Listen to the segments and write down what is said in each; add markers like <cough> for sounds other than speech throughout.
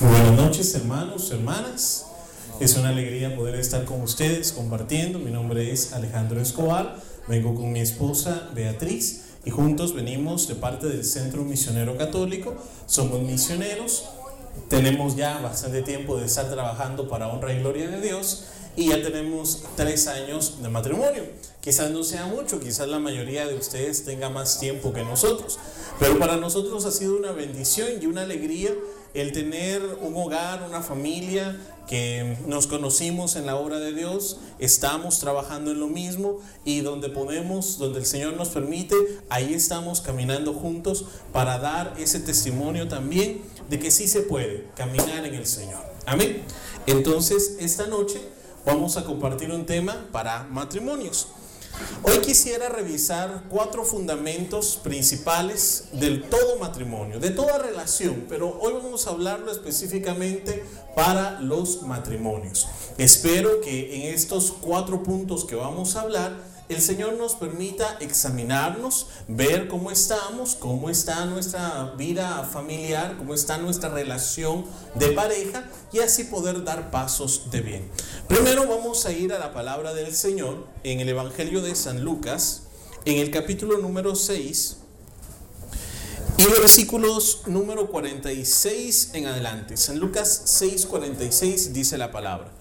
Buenas noches hermanos, hermanas. Es una alegría poder estar con ustedes compartiendo. Mi nombre es Alejandro Escobar. Vengo con mi esposa Beatriz y juntos venimos de parte del Centro Misionero Católico. Somos misioneros. Tenemos ya bastante tiempo de estar trabajando para honra y gloria de Dios y ya tenemos tres años de matrimonio. Quizás no sea mucho, quizás la mayoría de ustedes tenga más tiempo que nosotros, pero para nosotros ha sido una bendición y una alegría el tener un hogar, una familia que nos conocimos en la obra de Dios, estamos trabajando en lo mismo y donde podemos, donde el Señor nos permite, ahí estamos caminando juntos para dar ese testimonio también de que sí se puede caminar en el Señor. Amén. Entonces, esta noche vamos a compartir un tema para matrimonios. Hoy quisiera revisar cuatro fundamentos principales del todo matrimonio, de toda relación, pero hoy vamos a hablarlo específicamente para los matrimonios. Espero que en estos cuatro puntos que vamos a hablar, el Señor nos permita examinarnos, ver cómo estamos, cómo está nuestra vida familiar, cómo está nuestra relación de pareja y así poder dar pasos de bien. Primero vamos a ir a la palabra del Señor en el Evangelio de San Lucas, en el capítulo número 6 y versículos número 46 en adelante. San Lucas 6, 46 dice la palabra.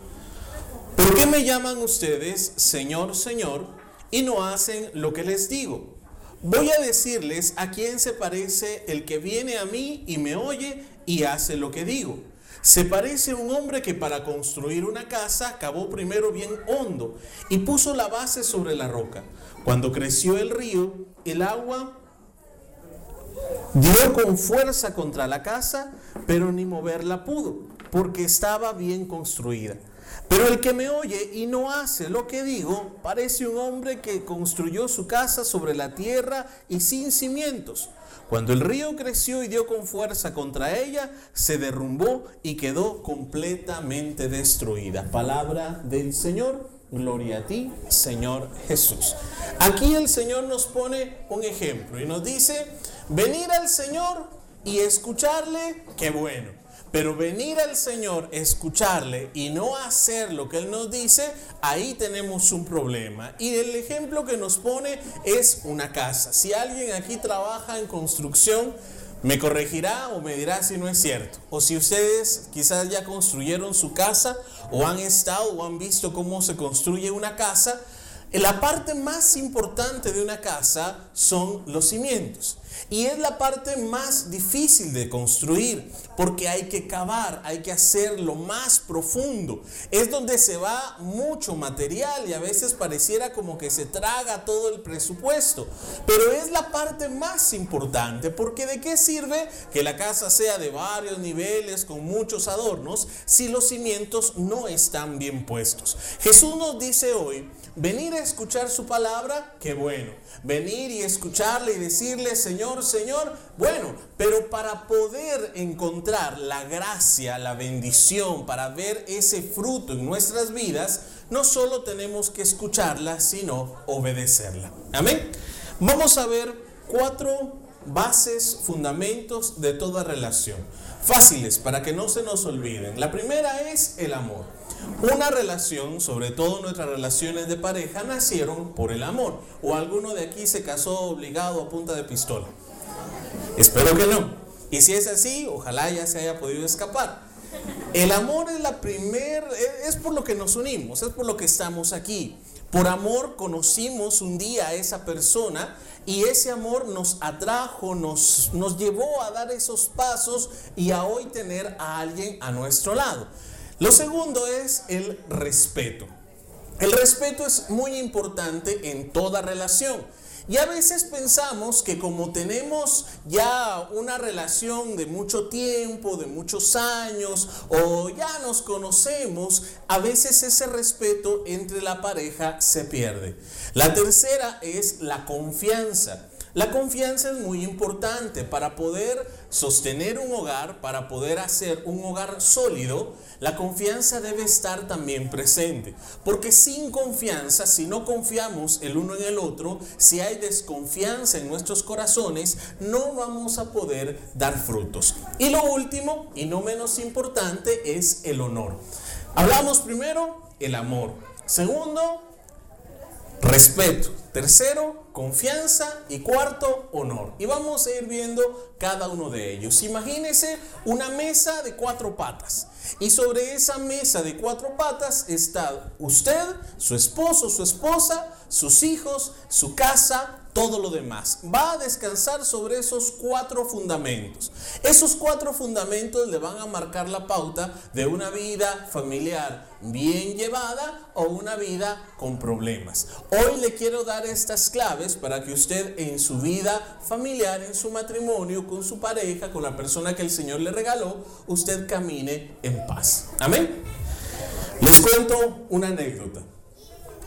¿Por qué me llaman ustedes Señor, Señor? Y no hacen lo que les digo. Voy a decirles a quién se parece el que viene a mí y me oye y hace lo que digo. Se parece a un hombre que para construir una casa cavó primero bien hondo y puso la base sobre la roca. Cuando creció el río, el agua dio con fuerza contra la casa, pero ni moverla pudo, porque estaba bien construida. Pero el que me oye y no hace lo que digo, parece un hombre que construyó su casa sobre la tierra y sin cimientos. Cuando el río creció y dio con fuerza contra ella, se derrumbó y quedó completamente destruida. Palabra del Señor. Gloria a ti, Señor Jesús. Aquí el Señor nos pone un ejemplo y nos dice, venir al Señor y escucharle, qué bueno. Pero venir al Señor, escucharle y no hacer lo que Él nos dice, ahí tenemos un problema. Y el ejemplo que nos pone es una casa. Si alguien aquí trabaja en construcción, me corregirá o me dirá si no es cierto. O si ustedes quizás ya construyeron su casa o han estado o han visto cómo se construye una casa, la parte más importante de una casa son los cimientos. Y es la parte más difícil de construir, porque hay que cavar, hay que hacerlo más profundo. Es donde se va mucho material y a veces pareciera como que se traga todo el presupuesto. Pero es la parte más importante, porque ¿de qué sirve que la casa sea de varios niveles, con muchos adornos, si los cimientos no están bien puestos? Jesús nos dice hoy, venir a escuchar su palabra, qué bueno. Venir y escucharle y decirle, Señor, Señor, bueno, pero para poder encontrar la gracia, la bendición, para ver ese fruto en nuestras vidas, no solo tenemos que escucharla, sino obedecerla. Amén. Vamos a ver cuatro bases, fundamentos de toda relación. Fáciles para que no se nos olviden. La primera es el amor. Una relación, sobre todo nuestras relaciones de pareja, nacieron por el amor. ¿O alguno de aquí se casó obligado a punta de pistola? Espero que no. Y si es así, ojalá ya se haya podido escapar. El amor es la primer, es por lo que nos unimos, es por lo que estamos aquí. Por amor conocimos un día a esa persona y ese amor nos atrajo, nos, nos llevó a dar esos pasos y a hoy tener a alguien a nuestro lado. Lo segundo es el respeto. El respeto es muy importante en toda relación. Y a veces pensamos que como tenemos ya una relación de mucho tiempo, de muchos años, o ya nos conocemos, a veces ese respeto entre la pareja se pierde. La tercera es la confianza. La confianza es muy importante para poder sostener un hogar, para poder hacer un hogar sólido, la confianza debe estar también presente. Porque sin confianza, si no confiamos el uno en el otro, si hay desconfianza en nuestros corazones, no vamos a poder dar frutos. Y lo último, y no menos importante, es el honor. Hablamos primero el amor. Segundo, respeto. Tercero, confianza. Y cuarto, honor. Y vamos a ir viendo cada uno de ellos. Imagínese una mesa de cuatro patas. Y sobre esa mesa de cuatro patas está usted, su esposo, su esposa, sus hijos, su casa, todo lo demás. Va a descansar sobre esos cuatro fundamentos. Esos cuatro fundamentos le van a marcar la pauta de una vida familiar bien llevada o una vida con problemas. Hoy le quiero dar estas claves para que usted en su vida familiar, en su matrimonio, con su pareja, con la persona que el Señor le regaló, usted camine en paz. Amén. Les cuento una anécdota.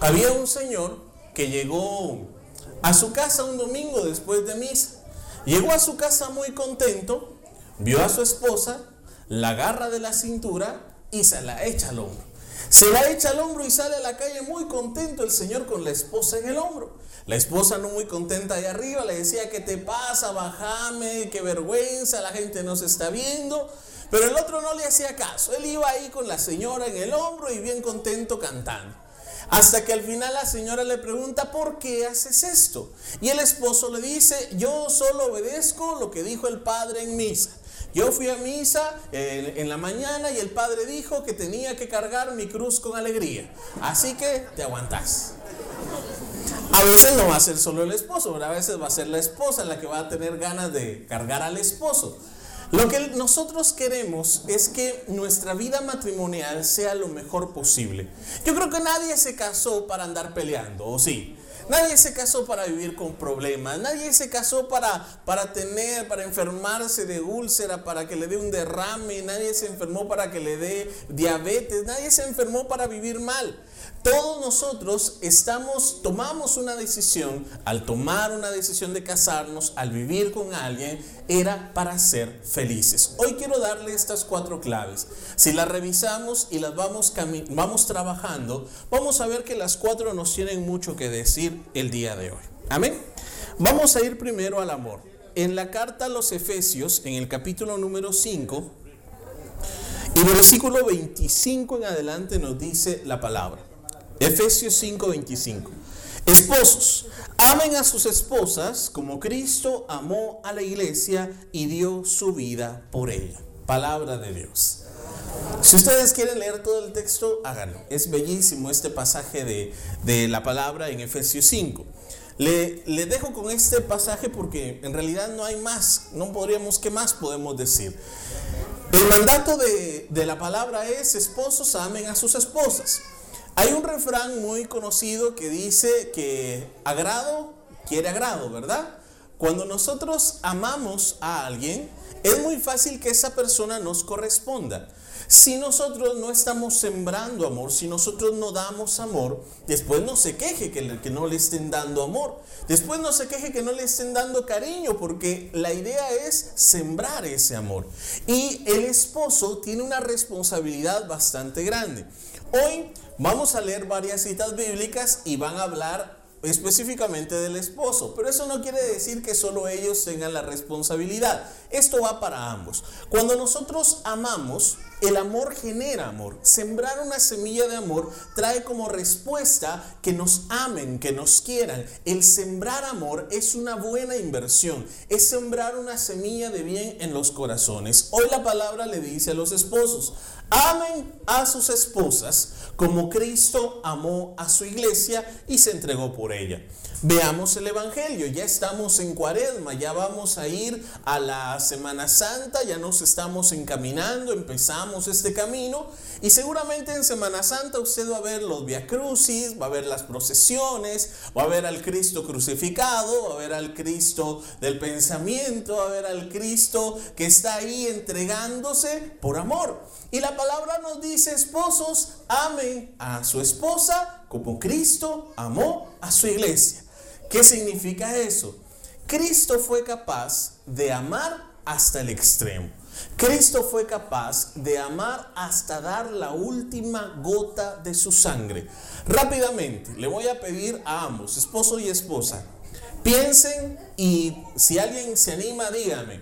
Había un señor que llegó a su casa un domingo después de misa. Llegó a su casa muy contento, vio a su esposa, la agarra de la cintura y se la echa al hombro. Se la echa al hombro y sale a la calle muy contento el señor con la esposa en el hombro. La esposa no muy contenta ahí arriba le decía, ¿qué te pasa? Bájame, qué vergüenza, la gente nos está viendo. Pero el otro no le hacía caso. Él iba ahí con la señora en el hombro y bien contento cantando. Hasta que al final la señora le pregunta, ¿por qué haces esto? Y el esposo le dice, yo solo obedezco lo que dijo el padre en misa. Yo fui a misa en, en, la mañana y el padre dijo que tenía que cargar mi cruz con alegría. Así que te aguantas. A veces no va a ser solo el esposo, a veces va a ser la esposa la que va a tener ganas de cargar al esposo. Lo que nosotros queremos es que nuestra vida matrimonial sea lo mejor posible. Yo creo que nadie se casó para andar peleando, ¿o sí? Nadie se casó para vivir con problemas, nadie se casó para, para tener, para enfermarse de úlcera, para que le dé un derrame, nadie se enfermó para que le dé diabetes, nadie se enfermó para vivir mal. Todos nosotros estamos, tomamos una decisión, al tomar una decisión de casarnos, al vivir con alguien, era para ser felices. Hoy quiero darle estas cuatro claves. Si las revisamos y las vamos, vamos trabajando, vamos a ver que las cuatro nos tienen mucho que decir el día de hoy. Amén. Vamos a ir primero al amor. En la carta a los Efesios, en el capítulo número 5, y versículo 25 en adelante nos dice la palabra. Efesios 5:25. Esposos, amen a sus esposas como Cristo amó a la iglesia y dio su vida por ella. Palabra de Dios. Si ustedes quieren leer todo el texto, háganlo. Es bellísimo este pasaje de, de la palabra en Efesios 5. Le, le, dejo con este pasaje porque en realidad no hay más, no podríamos, ¿qué más podemos decir? El mandato de, de la palabra es, esposos amen a sus esposas. Hay un refrán muy conocido que dice que agrado quiere agrado, ¿verdad? Cuando nosotros amamos a alguien, es muy fácil que esa persona nos corresponda. Si nosotros no estamos sembrando amor, si nosotros no damos amor, después no se queje que, no le estén dando amor. Después no se queje que no le estén dando cariño, porque la idea es sembrar ese amor. Y el esposo tiene una responsabilidad bastante grande. Hoy vamos a leer varias citas bíblicas y van a hablar específicamente del esposo, pero eso no quiere decir que solo ellos tengan la responsabilidad. Esto va para ambos. Cuando nosotros amamos, el amor genera amor. Sembrar una semilla de amor trae como respuesta que nos amen, que nos quieran. El sembrar amor es una buena inversión. Es sembrar una semilla de bien en los corazones. Hoy la palabra le dice a los esposos, amen a sus esposas como Cristo amó a su iglesia y se entregó por ella. Veamos el Evangelio, ya estamos en cuaresma, ya vamos a ir a la Semana Santa, ya nos estamos encaminando, empezamos este camino y seguramente en Semana Santa usted va a ver los Via Crucis, va a ver las procesiones, va a ver al Cristo crucificado, va a ver al Cristo del pensamiento, va a ver al Cristo que está ahí entregándose por amor. Y la palabra nos dice, esposos, amen a su esposa como Cristo amó a su iglesia. ¿Qué significa eso? Cristo fue capaz de amar hasta el extremo. Cristo fue capaz de amar hasta dar la última gota de su sangre. Rápidamente, le voy a pedir a ambos, esposo y esposa, piensen y si alguien se anima, dígame,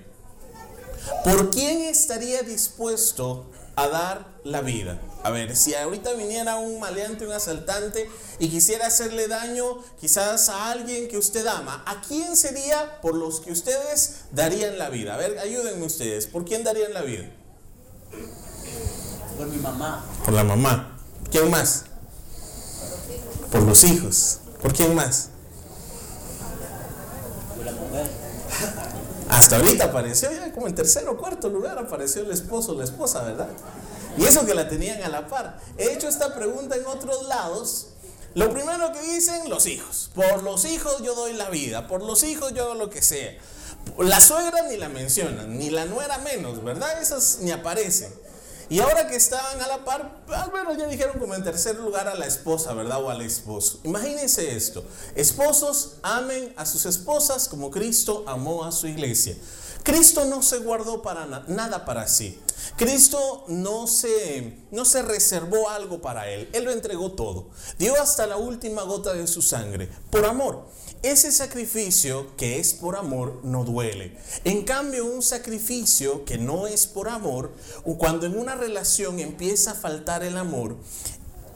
¿por quién estaría dispuesto a dar la vida? A ver, si ahorita viniera un maleante, un asaltante y quisiera hacerle daño quizás a alguien que usted ama, ¿a quién sería por los que ustedes darían la vida? A ver, ayúdenme ustedes, ¿por quién darían la vida? Por mi mamá. Por la mamá. ¿Quién más? Por los hijos. ¿Por quién más? Por la mujer. Hasta ahorita apareció, ya como en tercer o cuarto lugar apareció el esposo, la esposa, ¿verdad? Y eso que la tenían a la par. He hecho esta pregunta en otros lados. Lo primero que dicen, los hijos. Por los hijos yo doy la vida, por los hijos yo hago lo que sea. La suegra ni la mencionan, ni la nuera menos, ¿verdad? Esas ni aparecen. Y ahora que estaban a la par, al menos ya dijeron como en tercer lugar a la esposa, ¿verdad? O al esposo. Imagínense esto. Esposos amen a sus esposas como Cristo amó a su iglesia. Cristo no se guardó para nada para sí. Cristo no se, no se reservó algo para él. Él lo entregó todo. Dio hasta la última gota de su sangre por amor. Ese sacrificio que es por amor no duele. En cambio, un sacrificio que no es por amor, o cuando en una relación empieza a faltar el amor,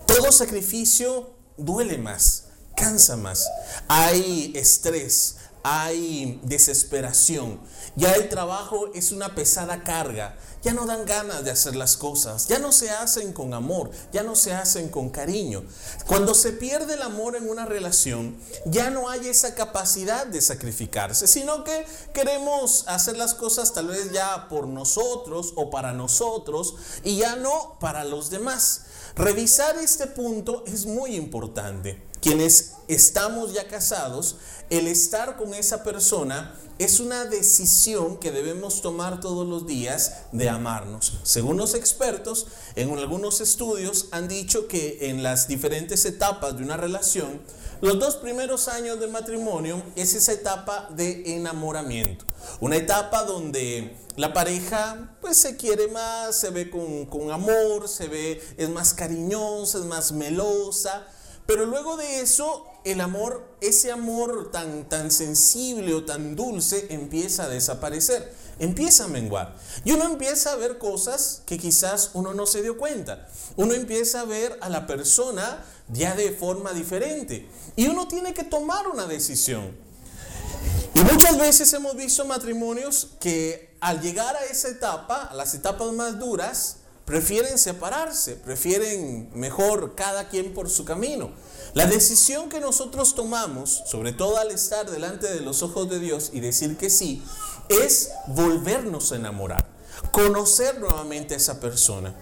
todo sacrificio duele más, cansa más. Hay estrés, hay desesperación, ya el trabajo es una pesada carga, ya no dan ganas de hacer las cosas, ya no se hacen con amor, ya no se hacen con cariño. Cuando se pierde el amor en una relación, ya no hay esa capacidad de sacrificarse, sino que queremos hacer las cosas tal vez ya por nosotros o para nosotros y ya no para los demás. Revisar este punto es muy importante. Quienes estamos ya casados, el estar con esa persona es una decisión que debemos tomar todos los días de amarnos. Según los expertos, en algunos estudios han dicho que en las diferentes etapas de una relación, los dos primeros años de matrimonio es esa etapa de enamoramiento. Una etapa donde la pareja pues se quiere más, se ve con, con amor, se ve, es más cariñosa, es más melosa. Pero luego de eso, el amor, ese amor tan, tan sensible o tan dulce empieza a desaparecer, empieza a menguar. Y uno empieza a ver cosas que quizás uno no se dio cuenta. Uno empieza a ver a la persona ya de forma diferente. Y uno tiene que tomar una decisión. Y muchas veces hemos visto matrimonios que al llegar a esa etapa, a las etapas más duras, prefieren separarse, prefieren mejor cada quien por su camino. La decisión que nosotros tomamos, sobre todo al estar delante de los ojos de Dios y decir que sí, es volvernos a enamorar, conocer nuevamente a esa persona.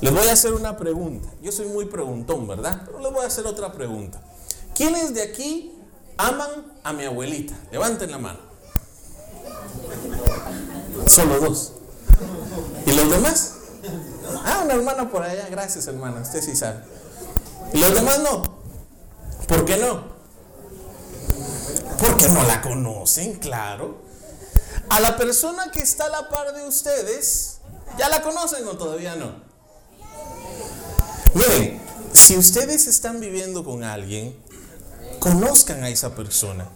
Les voy a hacer una pregunta. Yo soy muy preguntón, ¿verdad? Pero les voy a hacer otra pregunta. ¿Quiénes de aquí aman a mi abuelita? Levanten la mano. Solo dos. ¿Y los demás? Ah, una hermana por allá. Gracias, hermana. Usted sí sabe. ¿Y los demás no? ¿Por qué no? Porque no la conocen, claro. A la persona que está a la par de ustedes, ¿ya la conocen o todavía no? Miren, si ustedes están viviendo con alguien, conozcan a esa persona.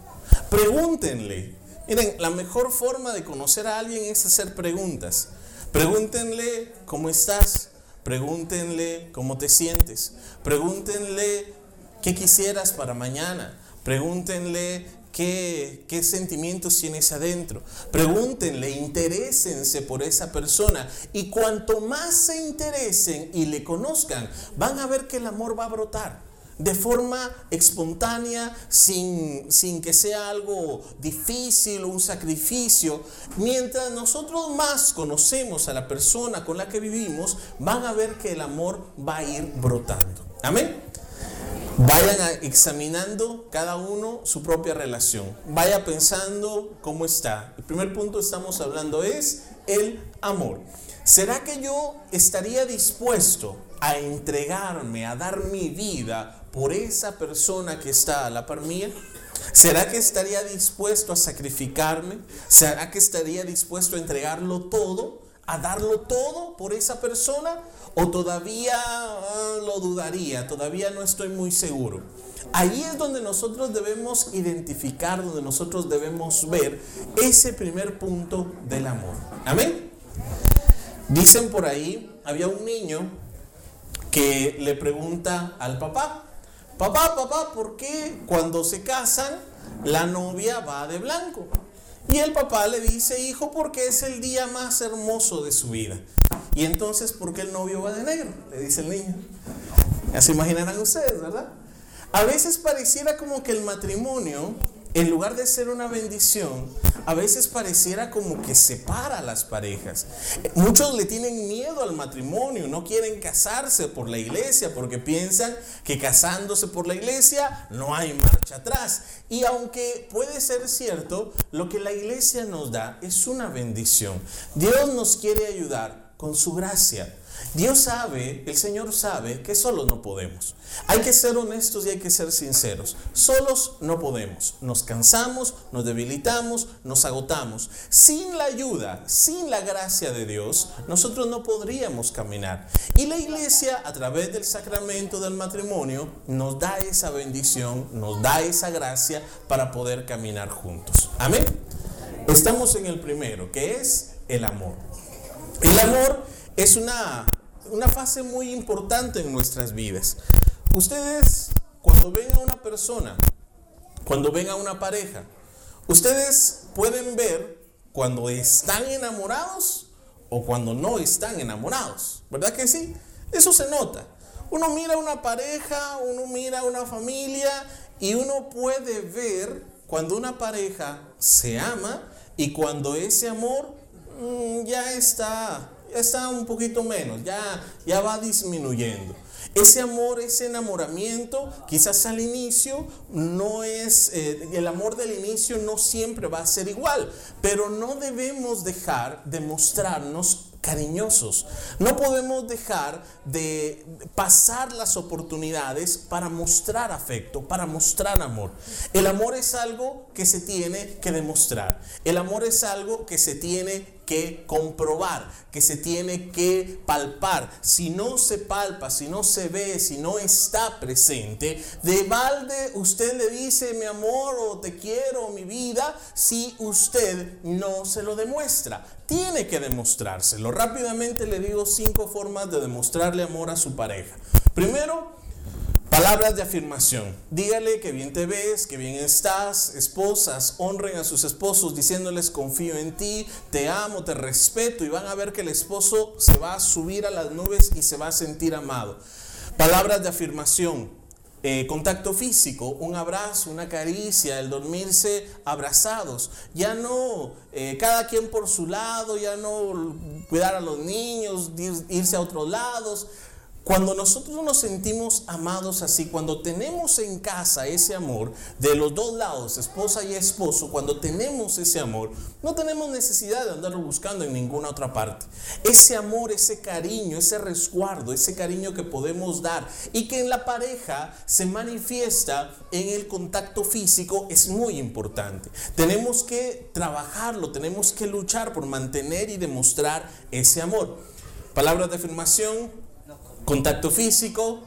Pregúntenle. Miren, la mejor forma de conocer a alguien es hacer preguntas. Pregúntenle cómo estás. Pregúntenle cómo te sientes. Pregúntenle qué quisieras para mañana. Pregúntenle qué, qué sentimientos tienes adentro. Pregúntenle, interésense por esa persona. Y cuanto más se interesen y le conozcan, van a ver que el amor va a brotar de forma espontánea, sin, sin, que sea algo difícil o un sacrificio. Mientras nosotros más conocemos a la persona con la que vivimos, van a ver que el amor va a ir brotando. Amén. Vayan examinando cada uno su propia relación. Vaya pensando cómo está. El primer punto que estamos hablando es el amor. ¿Será que yo estaría dispuesto a entregarme, a dar mi vida por esa persona que está a la par mía? ¿Será que estaría dispuesto a sacrificarme? ¿Será que estaría dispuesto a entregarlo todo? ¿A darlo todo por esa persona? ¿O todavía ah, lo dudaría? Todavía no estoy muy seguro. Ahí es donde nosotros debemos identificar, donde nosotros debemos ver ese primer punto del amor. Amén. Dicen por ahí, había un niño que le pregunta al papá, papá, papá, ¿por qué cuando se casan la novia va de blanco? Y el papá le dice, hijo, porque es el día más hermoso de su vida. Y entonces, ¿por qué el novio va de negro? Le dice el niño. Ya se imaginarán ustedes, ¿verdad? A veces pareciera como que el matrimonio, en lugar de ser una bendición, a veces pareciera como que separa a las parejas. Muchos le tienen miedo al matrimonio, no quieren casarse por la iglesia porque piensan que casándose por la iglesia no hay marcha atrás. Y aunque puede ser cierto, lo que la iglesia nos da es una bendición. Dios nos quiere ayudar con su gracia. Dios sabe, el Señor sabe que solos no podemos. Hay que ser honestos y hay que ser sinceros. Solos no podemos. Nos cansamos, nos debilitamos, nos agotamos. Sin la ayuda, sin la gracia de Dios, nosotros no podríamos caminar. Y la iglesia, a través del sacramento del matrimonio, nos da esa bendición, nos da esa gracia para poder caminar juntos. Amén. Estamos en el primero, que es el amor. El amor es una, una fase muy importante en nuestras vidas. Ustedes, cuando ven a una persona, cuando ven a una pareja, ustedes pueden ver cuando están enamorados o cuando no están enamorados. ¿Verdad que sí? Eso se nota. Uno mira una pareja, uno mira una familia y uno puede ver cuando una pareja se ama y cuando ese amor ya está está un poquito menos, ya, ya va disminuyendo. Ese amor, ese enamoramiento, quizás al inicio no es, eh, el amor del inicio no siempre va a ser igual, pero no debemos dejar de mostrarnos cariñosos. No podemos dejar de pasar las oportunidades para mostrar afecto, para mostrar amor. El amor es algo que se tiene que demostrar. El amor es algo que se tiene que comprobar, que se tiene que palpar. Si no se palpa, si no se ve, si no está presente, de balde usted le dice mi amor o te quiero, mi vida, si usted no se lo demuestra. Tiene que demostrárselo. Rápidamente le digo cinco formas de demostrarle amor a su pareja. Primero, Palabras de afirmación. Dígale que bien te ves, que bien estás. Esposas, honren a sus esposos diciéndoles confío en ti, te amo, te respeto y van a ver que el esposo se va a subir a las nubes y se va a sentir amado. Palabras de afirmación. Eh, contacto físico, un abrazo, una caricia, el dormirse abrazados. Ya no eh, cada quien por su lado, ya no cuidar a los niños, irse a otros lados. Cuando nosotros nos sentimos amados así, cuando tenemos en casa ese amor de los dos lados, esposa y esposo, cuando tenemos ese amor, no tenemos necesidad de andarlo buscando en ninguna otra parte. Ese amor, ese cariño, ese resguardo, ese cariño que podemos dar y que en la pareja se manifiesta en el contacto físico es muy importante. Tenemos que trabajarlo, tenemos que luchar por mantener y demostrar ese amor. Palabras de afirmación, contacto físico.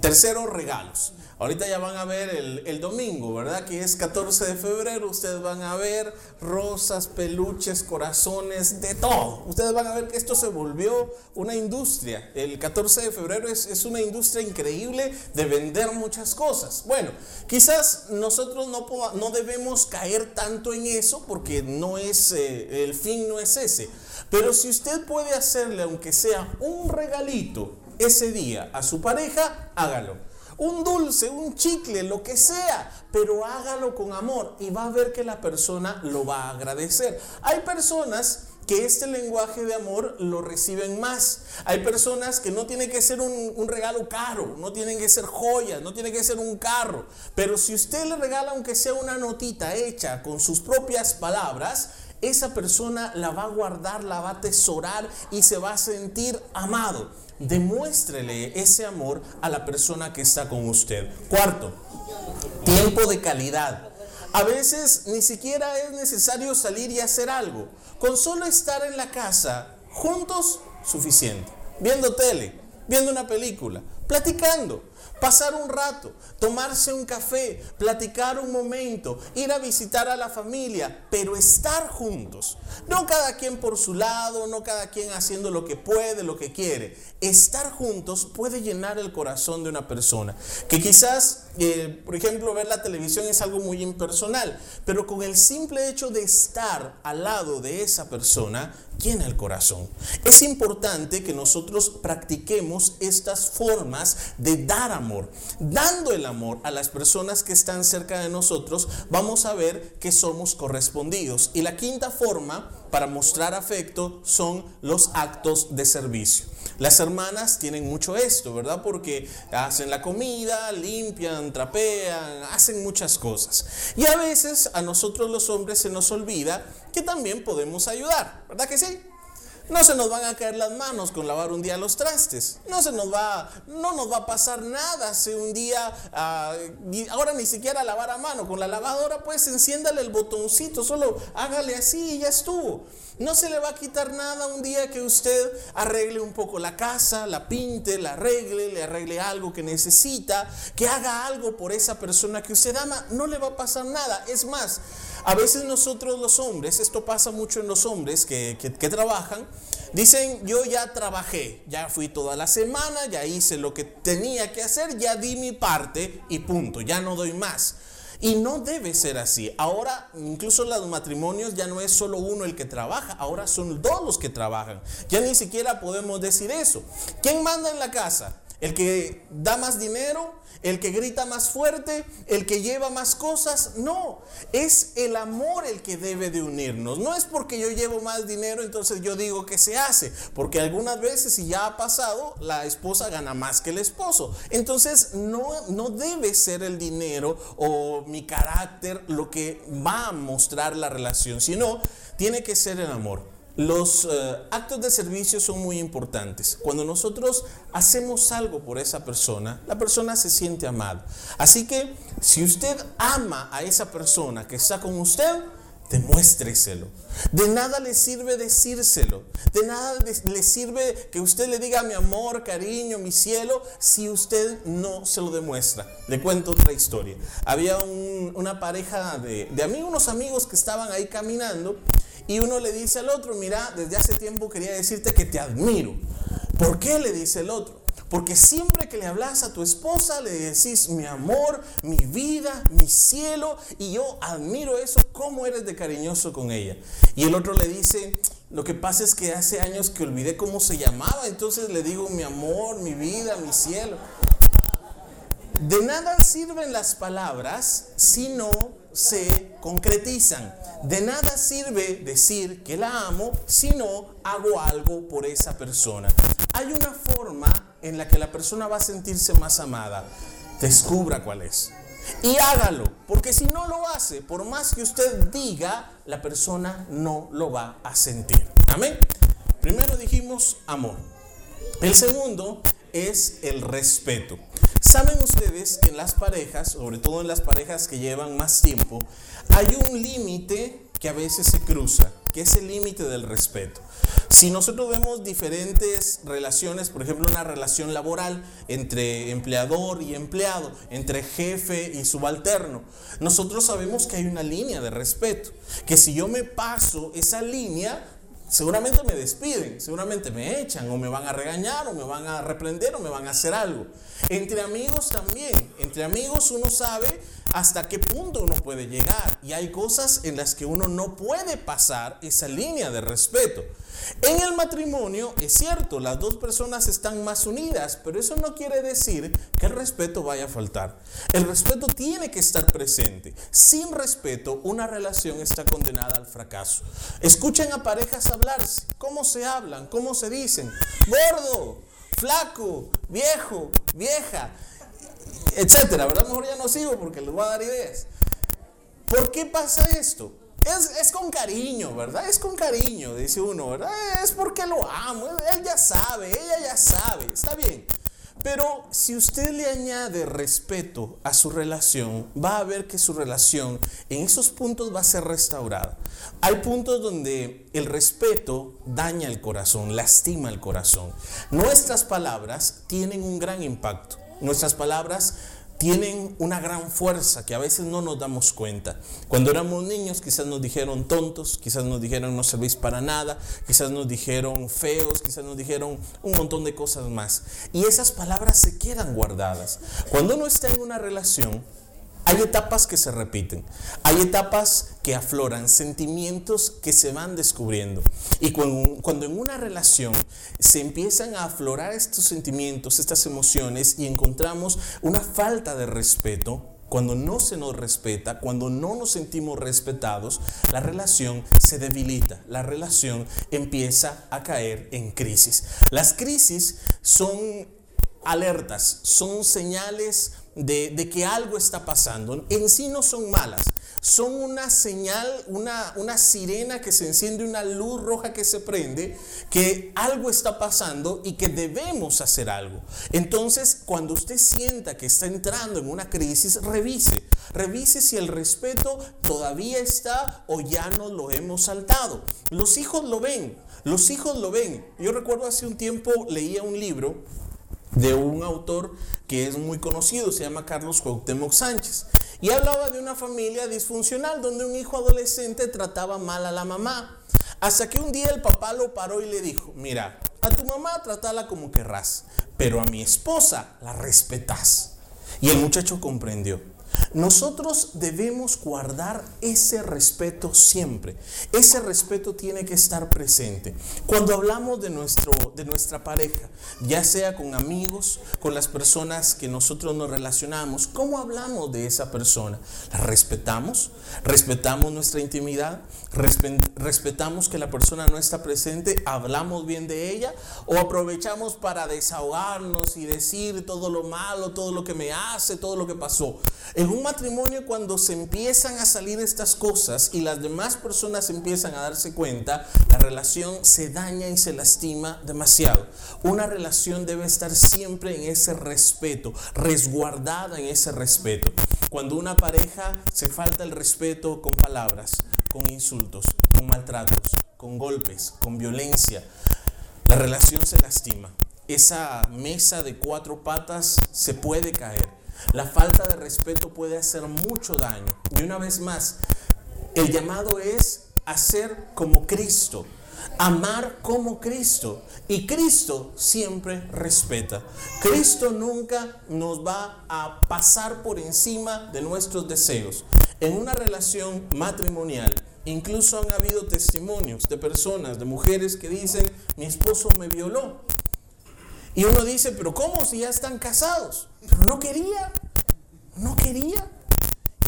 Tercero, regalos. Ahorita ya van a ver el, domingo, ¿verdad? Que es 14 de febrero. Ustedes van a ver rosas, peluches, corazones, de todo. Ustedes van a ver que esto se volvió una industria. El 14 de febrero es, una industria increíble de vender muchas cosas. Bueno, quizás nosotros no, no debemos caer tanto en eso porque no es, eh, el fin no es ese. Pero si usted puede hacerle, aunque sea un regalito, ese día a su pareja, hágalo. Un dulce, un chicle, lo que sea, pero hágalo con amor y va a ver que la persona lo va a agradecer. Hay personas que este lenguaje de amor lo reciben más. Hay personas que no tiene que ser un, regalo caro, no tienen que ser joyas, no tiene que ser un carro. Pero si usted le regala aunque sea una notita hecha con sus propias palabras, esa persona la va a guardar, la va a atesorar y se va a sentir amado. Demuéstrele ese amor a la persona que está con usted. Cuarto, tiempo de calidad. A veces ni siquiera es necesario salir y hacer algo. Con solo estar en la casa juntos, suficiente. Viendo tele, viendo una película, platicando pasar un rato, tomarse un café, platicar un momento, ir a visitar a la familia, pero estar juntos. No cada quien por su lado, no cada quien haciendo lo que puede, lo que quiere. Estar juntos puede llenar el corazón de una persona. Que quizás, eh, por ejemplo, ver la televisión es algo muy impersonal, pero con el simple hecho de estar al lado de esa persona, llena el corazón. Es importante que nosotros practiquemos estas formas de dar amor. Dando el amor a las personas que están cerca de nosotros, vamos a ver que somos correspondidos. Y la quinta forma para mostrar afecto son los actos de servicio. Las hermanas tienen mucho esto, ¿verdad? Porque hacen la comida, limpian, trapean, hacen muchas cosas. Y a veces a nosotros los hombres se nos olvida que también podemos ayudar, ¿verdad que sí? No se nos van a caer las manos con lavar un día los trastes. No se nos va, no nos va a pasar nada si un día, ah, ahora ni siquiera lavar a mano. Con la lavadora, pues enciéndale el botoncito, solo hágale así y ya estuvo. No se le va a quitar nada un día que usted arregle un poco la casa, la pinte, la arregle, le arregle algo que necesita, que haga algo por esa persona que usted ama. No le va a pasar nada. Es más, a veces nosotros los hombres, esto pasa mucho en los hombres que, trabajan, dicen, yo ya trabajé, ya fui toda la semana, ya hice lo que tenía que hacer, ya di mi parte y punto, ya no doy más. Y no debe ser así. Ahora, incluso los matrimonios ya no es solo uno el que trabaja, ahora son dos los que trabajan. Ya ni siquiera podemos decir eso. ¿Quién manda en la casa? ¿El que da más dinero? el que grita más fuerte, el que lleva más cosas. No, es el amor el que debe de unirnos. No es porque yo llevo más dinero, entonces yo digo que se hace. Porque algunas veces, si ya ha pasado, la esposa gana más que el esposo. Entonces no, no debe ser el dinero o mi carácter lo que va a mostrar la relación, sino tiene que ser el amor. Los eh, actos de servicio son muy importantes. Cuando nosotros hacemos algo por esa persona, la persona se siente amada. Así que si usted ama a esa persona que está con usted, demuéstreselo. De nada le sirve decírselo. De nada le sirve que usted le diga mi amor, cariño, mi cielo, si usted no se lo demuestra. Le cuento otra historia. Había una pareja de, de amigos, unos amigos que estaban ahí caminando y uno le dice al otro, mira, desde hace tiempo quería decirte que te admiro. ¿Por qué le dice el otro? Porque siempre que le hablas a tu esposa, le decís mi amor, mi vida, mi cielo, y yo admiro eso, cómo eres de cariñoso con ella. Y el otro le dice, lo que pasa es que hace años que olvidé cómo se llamaba, entonces le digo mi amor, mi vida, mi cielo. De nada sirven las palabras si no se concretizan. De nada sirve decir que la amo si no hago algo por esa persona. Hay una forma en la que la persona va a sentirse más amada. Descubra cuál es. Y hágalo, porque si no lo hace, por más que usted diga, la persona no lo va a sentir. Amén. Primero dijimos amor. El segundo es el respeto. Saben ustedes que en las parejas, sobre todo en las parejas que llevan más tiempo, hay un límite que a veces se cruza, que es el límite del respeto. Si nosotros vemos diferentes relaciones, por ejemplo, una relación laboral entre empleador y empleado, entre jefe y subalterno, nosotros sabemos que hay una línea de respeto, que si yo me paso esa línea, seguramente me despiden, seguramente me echan o me van a regañar o me van a reprender o me van a hacer algo. Entre amigos también, entre amigos uno sabe hasta qué punto uno puede llegar y hay cosas en las que uno no puede pasar esa línea de respeto. En el matrimonio es cierto, las dos personas están más unidas, pero eso no quiere decir que el respeto vaya a faltar. El respeto tiene que estar presente. Sin respeto, una relación está condenada al fracaso. Escuchen a parejas hablarse, cómo se hablan, cómo se dicen, gordo, flaco, viejo, vieja, etcétera. ¿Verdad? Mejor ya no sigo porque les voy a dar ideas. ¿Por qué pasa esto? Es, con cariño, ¿verdad? Es con cariño, dice uno, ¿verdad? Es porque lo amo, él ya sabe, ella ya sabe, está bien. Pero si usted le añade respeto a su relación, va a ver que su relación en esos puntos va a ser restaurada. Hay puntos donde el respeto daña el corazón, lastima el corazón. Nuestras palabras tienen un gran impacto. Nuestras palabras tienen una gran fuerza que a veces no nos damos cuenta. Cuando éramos niños quizás nos dijeron tontos, quizás nos dijeron no servís para nada, quizás nos dijeron feos, quizás nos dijeron un montón de cosas más. Y esas palabras se quedan guardadas. Cuando uno está en una relación, hay etapas que se repiten, hay etapas que afloran, sentimientos que se van descubriendo. Y cuando, en una relación se empiezan a aflorar estos sentimientos, estas emociones y encontramos una falta de respeto, cuando no se nos respeta, cuando no nos sentimos respetados, la relación se debilita, la relación empieza a caer en crisis. Las crisis son alertas, son señales de, que algo está pasando. En sí no son malas, son una señal, una, una sirena que se enciende, una luz roja que se prende, que algo está pasando y que debemos hacer algo. Entonces, cuando usted sienta que está entrando en una crisis, revise, revise si el respeto todavía está o ya no lo hemos saltado. Los hijos lo ven, los hijos lo ven. Yo recuerdo hace un tiempo leía un libro de un autor que es muy conocido, se llama Carlos Cuauhtémoc Sánchez. Y hablaba de una familia disfuncional donde un hijo adolescente trataba mal a la mamá. Hasta que un día el papá lo paró y le dijo, mira, a tu mamá tratala como querrás, pero a mi esposa la respetas. Y el muchacho comprendió. Nosotros debemos guardar ese respeto siempre. Ese respeto tiene que estar presente. Cuando hablamos de, nuestro, de nuestra pareja, ya sea con amigos, con las personas que nosotros nos relacionamos, ¿cómo hablamos de esa persona? ¿La respetamos? ¿Respetamos nuestra intimidad? ¿Respetamos que la persona no está presente? ¿Hablamos bien de ella? ¿O aprovechamos para desahogarnos y decir todo lo malo, todo lo que me hace, todo lo que pasó? En un matrimonio cuando se empiezan a salir estas cosas y las demás personas empiezan a darse cuenta, la relación se daña y se lastima demasiado. Una relación debe estar siempre en ese respeto, resguardada en ese respeto. Cuando una pareja se falta el respeto con palabras, con insultos, con maltratos, con golpes, con violencia, la relación se lastima. Esa mesa de cuatro patas se puede caer la falta de respeto puede hacer mucho daño. Y una vez más, el llamado es hacer como Cristo, amar como Cristo. Y Cristo siempre respeta. Cristo nunca nos va a pasar por encima de nuestros deseos. En una relación matrimonial, incluso han habido testimonios de personas, de mujeres que dicen, mi esposo me violó. Y uno dice, pero ¿cómo si ya están casados? Pero no quería, no quería.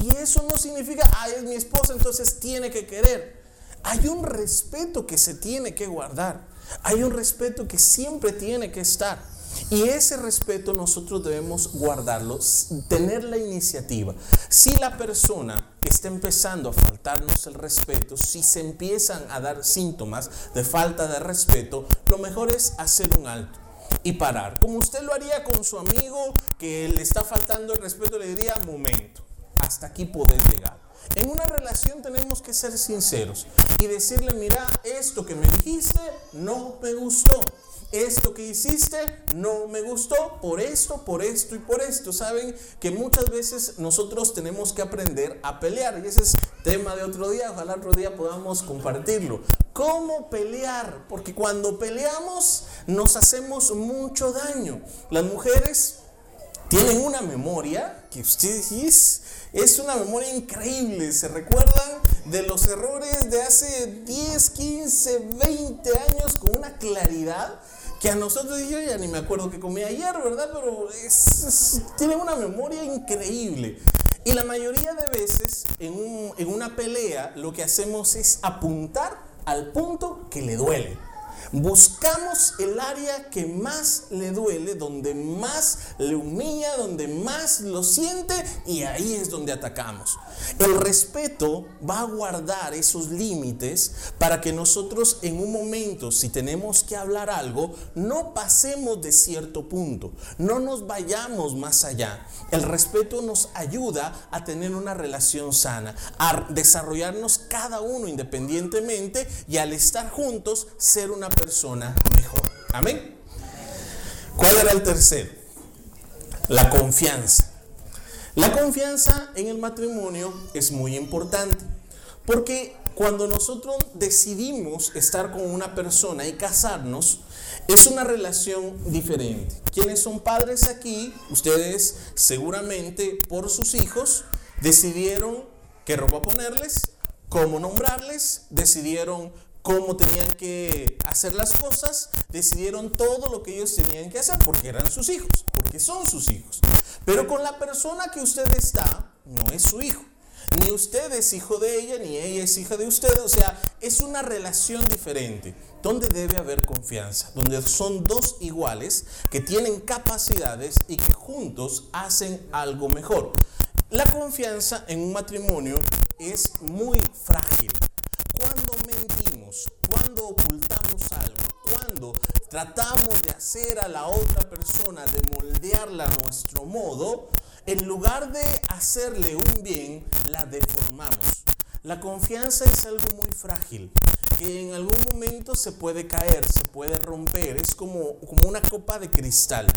Y eso no significa, ah, es mi esposa, entonces tiene que querer. Hay un respeto que se tiene que guardar. Hay un respeto que siempre tiene que estar. Y ese respeto nosotros debemos guardarlo, tener la iniciativa. Si la persona está empezando a faltarnos el respeto, si se empiezan a dar síntomas de falta de respeto, lo mejor es hacer un alto y parar. Como usted lo haría con su amigo que le está faltando el respeto, le diría, momento, hasta aquí podés llegar. En una relación tenemos que ser sinceros y decirle, mira, esto que me dijiste no me gustó esto que hiciste no me gustó por esto, por esto y por esto. Saben que muchas veces nosotros tenemos que aprender a pelear y ese es tema de otro día, ojalá otro día podamos compartirlo. ¿Cómo pelear? Porque cuando peleamos nos hacemos mucho daño. Las mujeres tienen una memoria que ustedes es, una memoria increíble. Se recuerdan de los errores de hace 10, 15, 20 años con una claridad que a nosotros yo ya ni me acuerdo que comí ayer, ¿verdad? Pero es, tienen una memoria increíble. Y la mayoría de veces en, en una pelea lo que hacemos es apuntar al punto que le duele. Buscamos el área que más le duele, donde más le humilla, donde más lo siente y ahí es donde atacamos. El respeto va a guardar esos límites para que nosotros en un momento, si tenemos que hablar algo, no pasemos de cierto punto, no nos vayamos más allá. El respeto nos ayuda a tener una relación sana, a desarrollarnos cada uno independientemente y al estar juntos ser una persona mejor. Amén. ¿Cuál era el tercero? La confianza. La confianza en el matrimonio es muy importante porque cuando nosotros decidimos estar con una persona y casarnos, es una relación diferente. Quienes son padres aquí, ustedes seguramente por sus hijos decidieron qué ropa ponerles, cómo nombrarles, decidieron cómo tenían que hacer las cosas, decidieron todo lo que ellos tenían que hacer porque eran sus hijos, porque son sus hijos. Pero con la persona que usted está, no es su hijo. Ni usted es hijo de ella, ni ella es hija de usted. O sea, es una relación diferente, donde debe haber confianza, donde son dos iguales que tienen capacidades y que juntos hacen algo mejor. La confianza en un matrimonio es muy frágil. Ocultamos algo, cuando tratamos de hacer a la otra persona, de moldearla a nuestro modo, en lugar de hacerle un bien, la deformamos. La confianza es algo muy frágil, que en algún momento se puede caer, se puede romper, es como, como una copa de cristal.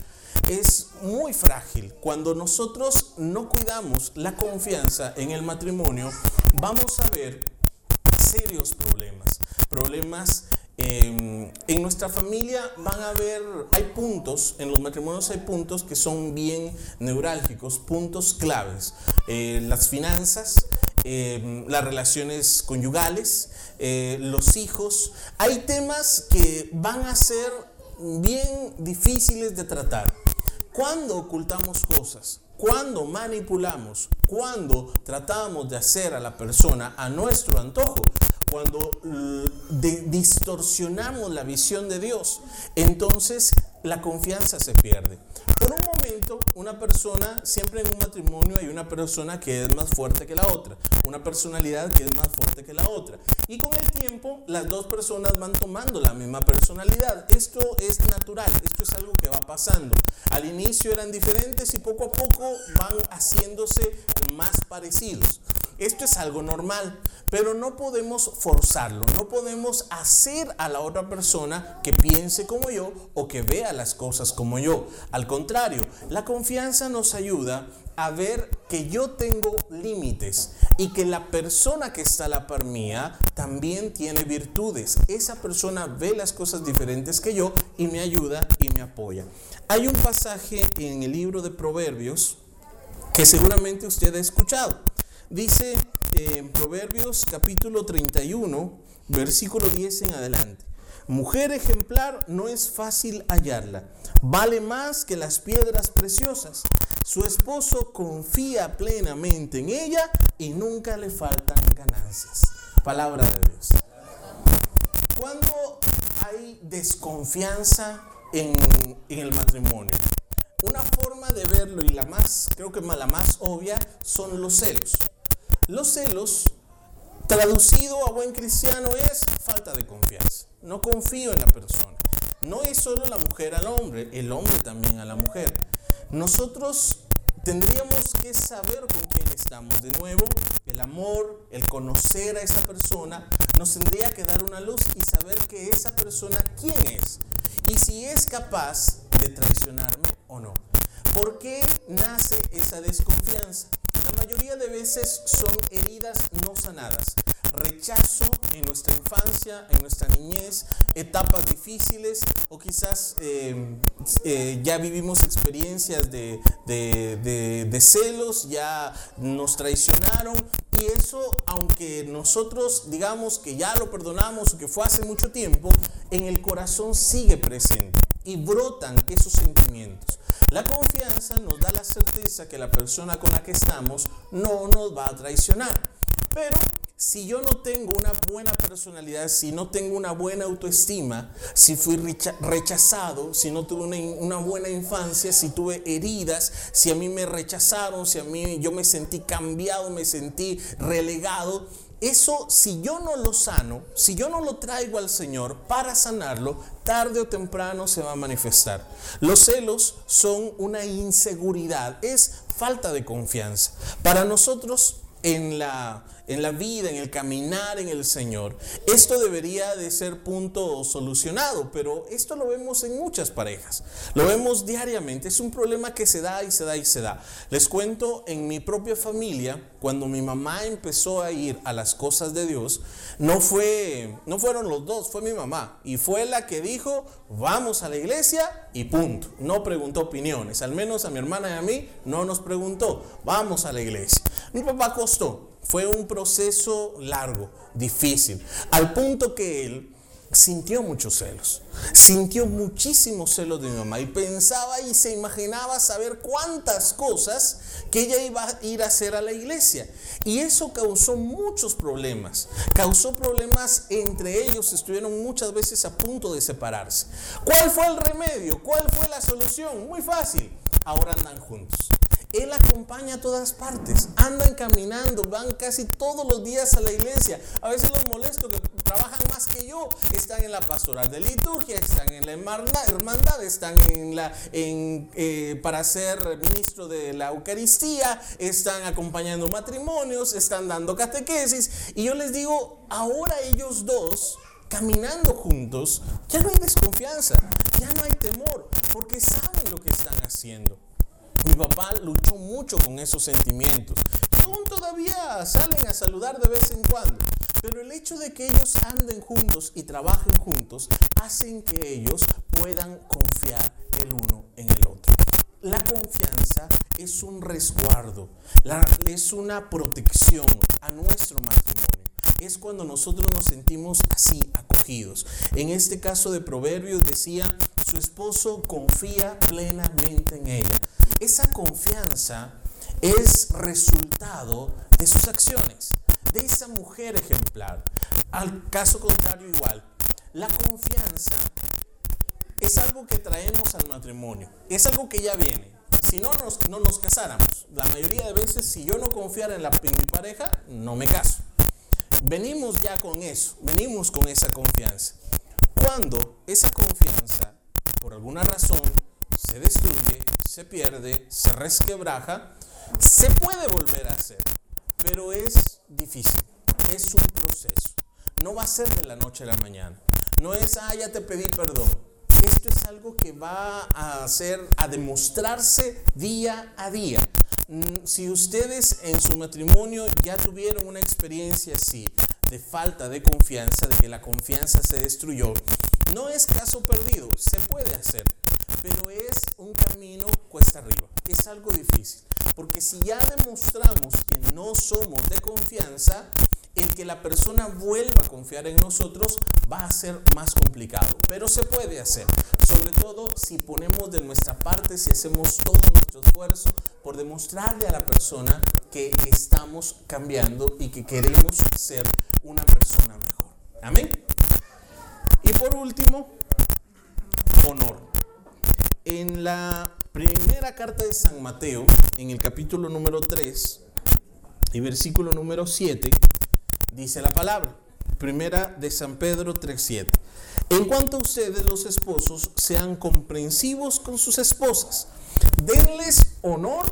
Es muy frágil. Cuando nosotros no cuidamos la confianza en el matrimonio, vamos a ver serios problemas. Problemas em, en nuestra familia van a haber, hay puntos, en los matrimonios hay puntos que son bien neurálgicos, puntos claves. Eh, las finanzas, em, las relaciones conyugales, eh, los hijos. Hay temas que van a ser bien difíciles de tratar. Cuando ocultamos cosas, cuando manipulamos, cuando tratamos de hacer a la persona a nuestro antojo, cuando distorsionamos la visión de Dios, entonces la confianza se pierde. Por un momento, una persona, siempre en un matrimonio hay una persona que es más fuerte que la otra, una personalidad que es más fuerte que la otra. Y con el tiempo, las dos personas van tomando la misma personalidad. Esto es natural, esto es algo que va pasando. Al inicio eran diferentes y poco a poco van haciéndose más parecidos. Esto es algo normal, pero no podemos forzarlo, no podemos hacer a la otra persona que piense como yo o que vea las cosas como yo. Al contrario, la confianza nos ayuda a ver que yo tengo límites y que la persona que está a la par mía también tiene virtudes. Esa persona ve las cosas diferentes que yo y me ayuda y me apoya. Hay un pasaje en el libro de Proverbios que seguramente usted ha escuchado. Dice en Proverbios capítulo 31, versículo 10 en adelante. Mujer ejemplar no es fácil hallarla, vale más que las piedras preciosas. Su esposo confía plenamente en ella y nunca le faltan ganancias. Palabra de Dios. Cuando hay desconfianza en, en el matrimonio, una forma de verlo y la más, creo que la más obvia, son los celos. Los celos, traducido a buen cristiano, es falta de confianza. No confío en la persona. No es solo la mujer al hombre, el hombre también a la mujer. Nosotros tendríamos que saber con quién estamos. De nuevo, el amor, el conocer a esa persona, nos tendría que dar una luz y saber que esa persona quién es y si es capaz de traicionarme o no. ¿Por qué nace esa desconfianza? La mayoría de veces son heridas no sanadas. Rechazo en nuestra infancia, en nuestra niñez, etapas difíciles o quizás eh, eh, ya vivimos experiencias de, de celos, ya nos traicionaron y eso, aunque nosotros digamos que ya lo perdonamos o que fue hace mucho tiempo, en el corazón sigue presente y brotan esos sentimientos. La confianza nos da la certeza que la persona con la que estamos no nos va a traicionar. Pero si yo no tengo una buena personalidad, si no tengo una buena autoestima, si fui rechazado, si no tuve una, buena infancia, si tuve heridas, si a mí me rechazaron, si a mí yo me sentí cambiado, me sentí relegado, eso si yo no lo sano, si yo no lo traigo al Señor para sanarlo, tarde o temprano se va a manifestar. Los celos son una inseguridad, es falta de confianza. Para nosotros en la, en la vida, en el caminar en el Señor. Esto debería de ser punto solucionado, pero esto lo vemos en muchas parejas. Lo vemos diariamente. Es un problema que se da y se da y se da. Les cuento en mi propia familia, cuando mi mamá empezó a ir a las cosas de Dios, no fue no fueron los dos, fue mi mamá y fue la que dijo, "Vamos a la iglesia" y punto. No preguntó opiniones, al menos a mi hermana y a mí no nos preguntó, "Vamos a la iglesia." Mi papá costó, fue un proceso largo, difícil, al punto que él sintió muchos celos, sintió muchísimos celos de mi mamá y pensaba y se imaginaba saber cuántas cosas que ella iba a ir a hacer a la iglesia. Y eso causó muchos problemas, causó problemas entre ellos, estuvieron muchas veces a punto de separarse. ¿Cuál fue el remedio? ¿Cuál fue la solución? Muy fácil, ahora andan juntos. Él acompaña a todas partes, andan caminando, van casi todos los días a la iglesia. A veces los molesto que trabajan más que yo, están en la pastoral de liturgia, están en la hermandad, están en la, eh, para ser ministro de la Eucaristía, están acompañando matrimonios, están dando catequesis. Y yo les digo, ahora ellos dos caminando juntos, ya no hay desconfianza, ya no hay temor, porque saben lo que están haciendo. Mi papá luchó mucho con esos sentimientos. Y aún todavía salen a saludar de vez en cuando. Pero el hecho de que ellos anden juntos y trabajen juntos hacen que ellos puedan confiar el uno en el otro. La confianza es un resguardo, es una protección a nuestro matrimonio. Es cuando nosotros nos sentimos así, acogidos. En este caso de Proverbios decía, su esposo confía plenamente en ella esa confianza es resultado de sus acciones, de esa mujer ejemplar. Al caso contrario igual, la confianza es algo que traemos al matrimonio, es algo que ya viene. Si no nos, no nos casáramos, la mayoría de veces si yo no confiara en, la, en mi pareja, no me caso. Venimos ya con eso, venimos con esa confianza. Cuando esa confianza, por alguna razón, se destruye, se pierde, se resquebraja, se puede volver a hacer, pero es difícil, es un proceso. No va a ser de la noche a la mañana. No es, ah, ya te pedí perdón. Esto es algo que va a hacer, a demostrarse día a día. Mm, si ustedes en su matrimonio ya tuvieron una experiencia así, de falta de confianza, de que la confianza se destruyó, no es caso perdido, se puede hacer pero es un camino cuesta arriba, es algo difícil, porque si ya demostramos que no somos de confianza, el que la persona vuelva a confiar en nosotros va a ser más complicado, pero se puede hacer, sobre todo si ponemos de nuestra parte, si hacemos todo nuestro esfuerzo por demostrarle a la persona que estamos cambiando y que queremos ser una persona mejor. Amén. Y por último, honor en la primera carta de San Mateo, en el capítulo número 3 y versículo número 7, dice la palabra. Primera de San Pedro 3.7. En cuanto a ustedes los esposos, sean comprensivos con sus esposas. Denles honor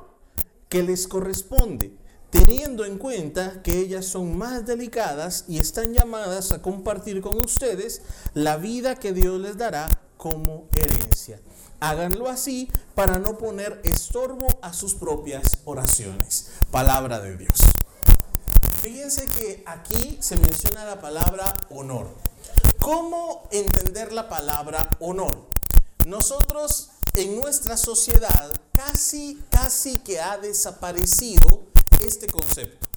que les corresponde, teniendo en cuenta que ellas son más delicadas y están llamadas a compartir con ustedes la vida que Dios les dará como herencia. Háganlo así para no poner estorbo a sus propias oraciones. Palabra de Dios. Fíjense que aquí se menciona la palabra honor. ¿Cómo entender la palabra honor? Nosotros en nuestra sociedad casi, casi que ha desaparecido este concepto.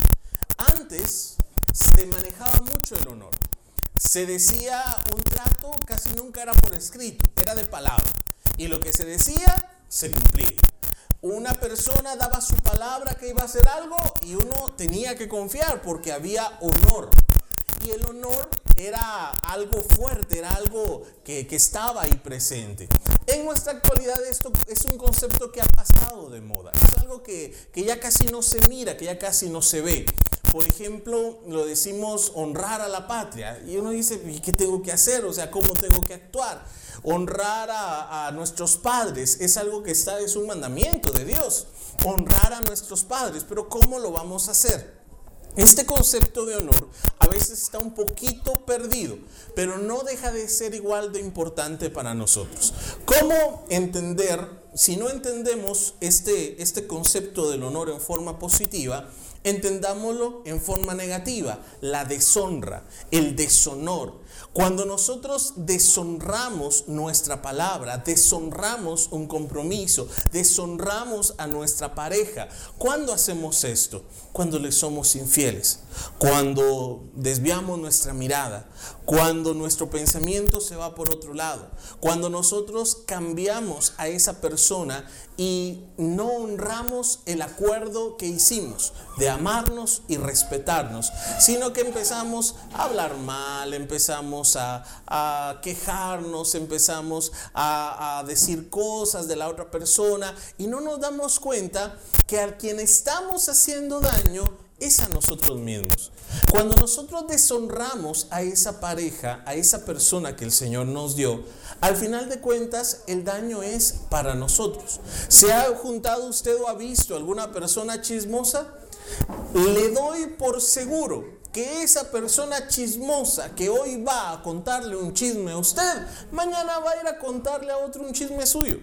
Antes se manejaba mucho el honor. Se decía un trato, casi nunca era por escrito, era de palabra. Y lo que se decía, se cumplía. una persona daba su palabra que iba a hacer algo y uno tenía que confiar porque había honor. Y el honor era algo fuerte, era algo que, estaba ahí presente. En nuestra actualidad esto es un concepto que ha pasado de moda, es algo que, que ya casi no se mira, que ya casi no se ve. Por ejemplo, lo decimos honrar a la patria. Y uno dice, ¿y qué tengo que hacer? O sea, ¿cómo tengo que actuar? Honrar a, nuestros padres es algo que está, es un mandamiento de Dios. Honrar a nuestros padres, pero ¿cómo lo vamos a hacer? Este concepto de honor a veces está un poquito perdido, pero no deja de ser igual de importante para nosotros. ¿Cómo entender, si no entendemos este, este concepto del honor en forma positiva, entendámoslo en forma negativa, la deshonra, el deshonor, cuando nosotros deshonramos nuestra palabra, deshonramos un compromiso, deshonramos a nuestra pareja, ¿cuándo hacemos esto? Cuando le somos infieles, cuando desviamos nuestra mirada, cuando nuestro pensamiento se va por otro lado, cuando nosotros cambiamos a esa persona y no honramos el acuerdo que hicimos de amarnos y respetarnos, sino que empezamos a hablar mal, empezamos a, quejarnos, empezamos a, decir cosas de la otra persona y no nos damos cuenta que a quien estamos haciendo daño es a nosotros mismos. Cuando nosotros deshonramos a esa pareja, a esa persona que el Señor nos dio, al final de cuentas el daño es para nosotros. ¿Se ha juntado usted o ha visto alguna persona chismosa? Le doy por seguro que esa persona chismosa que hoy va a contarle un chisme a usted, mañana va a ir a contarle a otro un chisme suyo.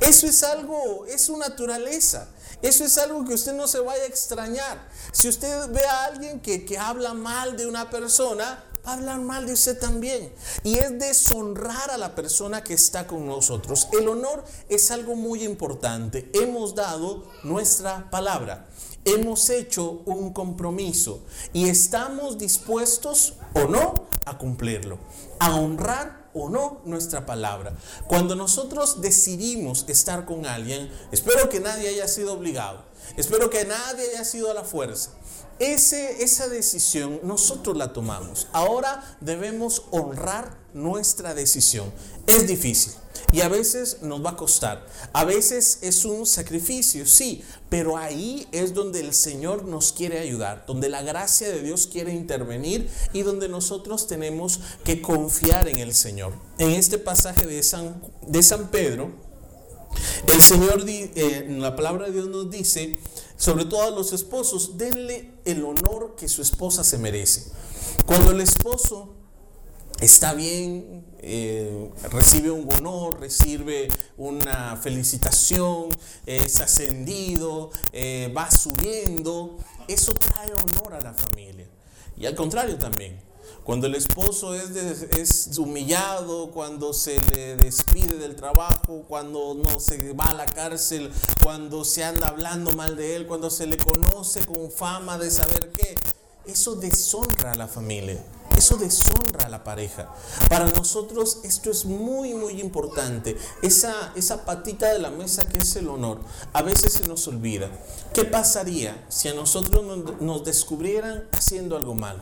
Eso es algo, es su naturaleza. Eso es algo que usted no se vaya a extrañar. Si usted ve a alguien que, que habla mal de una persona, va a hablar mal de usted también. Y es deshonrar a la persona que está con nosotros. El honor es algo muy importante. Hemos dado nuestra palabra hemos hecho un compromiso y estamos dispuestos o no a cumplirlo, a honrar o no nuestra palabra. Cuando nosotros decidimos estar con alguien, espero que nadie haya sido obligado, espero que nadie haya sido a la fuerza. Ese, esa decisión nosotros la tomamos. Ahora debemos honrar nuestra decisión. Es difícil. Y a veces nos va a costar. A veces es un sacrificio, sí, pero ahí es donde el Señor nos quiere ayudar, donde la gracia de Dios quiere intervenir y donde nosotros tenemos que confiar en el Señor. En este pasaje de San, de San Pedro, el Señor, eh, la palabra de Dios nos dice, sobre todo a los esposos, denle el honor que su esposa se merece. Cuando el esposo está bien, eh, recibe un honor, recibe una felicitación, es ascendido, eh, va subiendo, eso trae honor a la familia. Y al contrario también, cuando el esposo es, es, humillado, cuando se le despide del trabajo, cuando no se va a la cárcel, cuando se anda hablando mal de él, cuando se le conoce con fama de saber qué, eso deshonra a la familia. Eso deshonra a la pareja. Para nosotros esto es muy, muy importante. Esa, esa patita de la mesa que es el honor, a veces se nos olvida. ¿Qué pasaría si a nosotros nos descubrieran haciendo algo mal?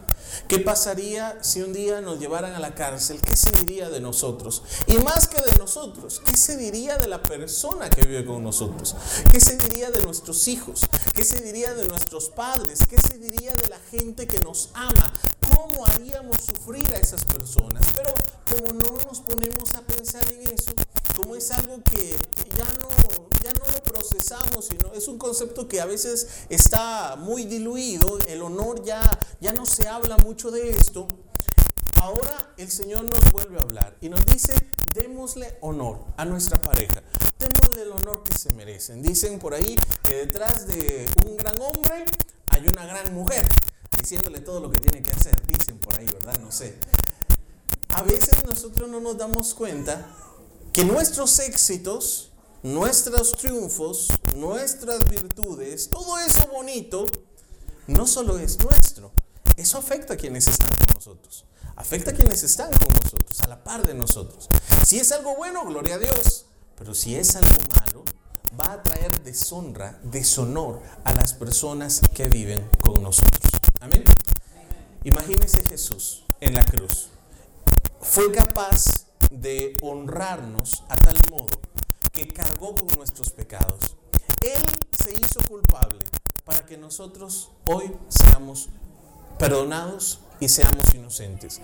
¿Qué pasaría si un día nos llevaran a la cárcel? ¿Qué se diría de nosotros? Y más que de nosotros, ¿qué se diría de la persona que vive con nosotros? ¿Qué se diría de nuestros hijos? ¿Qué se diría de nuestros padres? ¿Qué se diría de la gente que nos ama? ¿Cómo haríamos sufrir a esas personas? Pero como no nos ponemos a pensar en eso, como es algo que ya no, ya no lo procesamos, sino es un concepto que a veces está muy diluido, el honor ya, ya no se habla mucho de esto, ahora el Señor nos vuelve a hablar y nos dice, démosle honor a nuestra pareja, démosle el honor que se merecen. Dicen por ahí que detrás de un gran hombre hay una gran mujer diciéndole todo lo que tiene que hacer. Dicen por ahí, ¿verdad? No sé. A veces nosotros no nos damos cuenta que nuestros éxitos, nuestros triunfos, nuestras virtudes, todo eso bonito, no solo es nuestro. Eso afecta a quienes están con nosotros. Afecta a quienes están con nosotros, a la par de nosotros. Si es algo bueno, gloria a Dios. Pero si es algo malo, va a traer deshonra, deshonor a las personas que viven con nosotros. Amén. Imagínese Jesús en la cruz. Fue capaz de honrarnos a tal modo que cargó con nuestros pecados. Él se hizo culpable para que nosotros hoy seamos perdonados y seamos inocentes.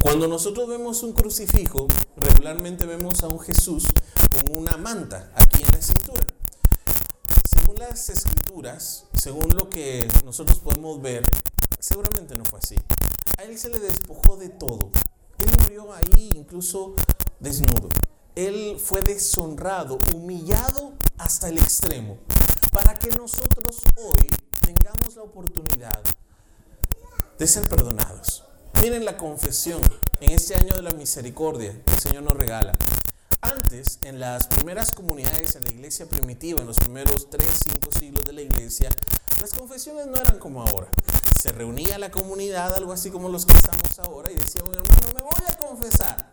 Cuando nosotros vemos un crucifijo, regularmente vemos a un Jesús con una manta aquí en la cintura. Según las escrituras, según lo que nosotros podemos ver, seguramente no fue así. A él se le despojó de todo. Él murió ahí incluso desnudo. Él fue deshonrado, humillado hasta el extremo, para que nosotros hoy tengamos la oportunidad de ser perdonados. Miren la confesión en este año de la misericordia que el Señor nos regala. Antes, en las primeras comunidades, en la iglesia primitiva, en los primeros 3, 5 siglos de la iglesia, las confesiones no eran como ahora. Se reunía la comunidad, algo así como los que estamos ahora, y decía un hermano, me voy a confesar.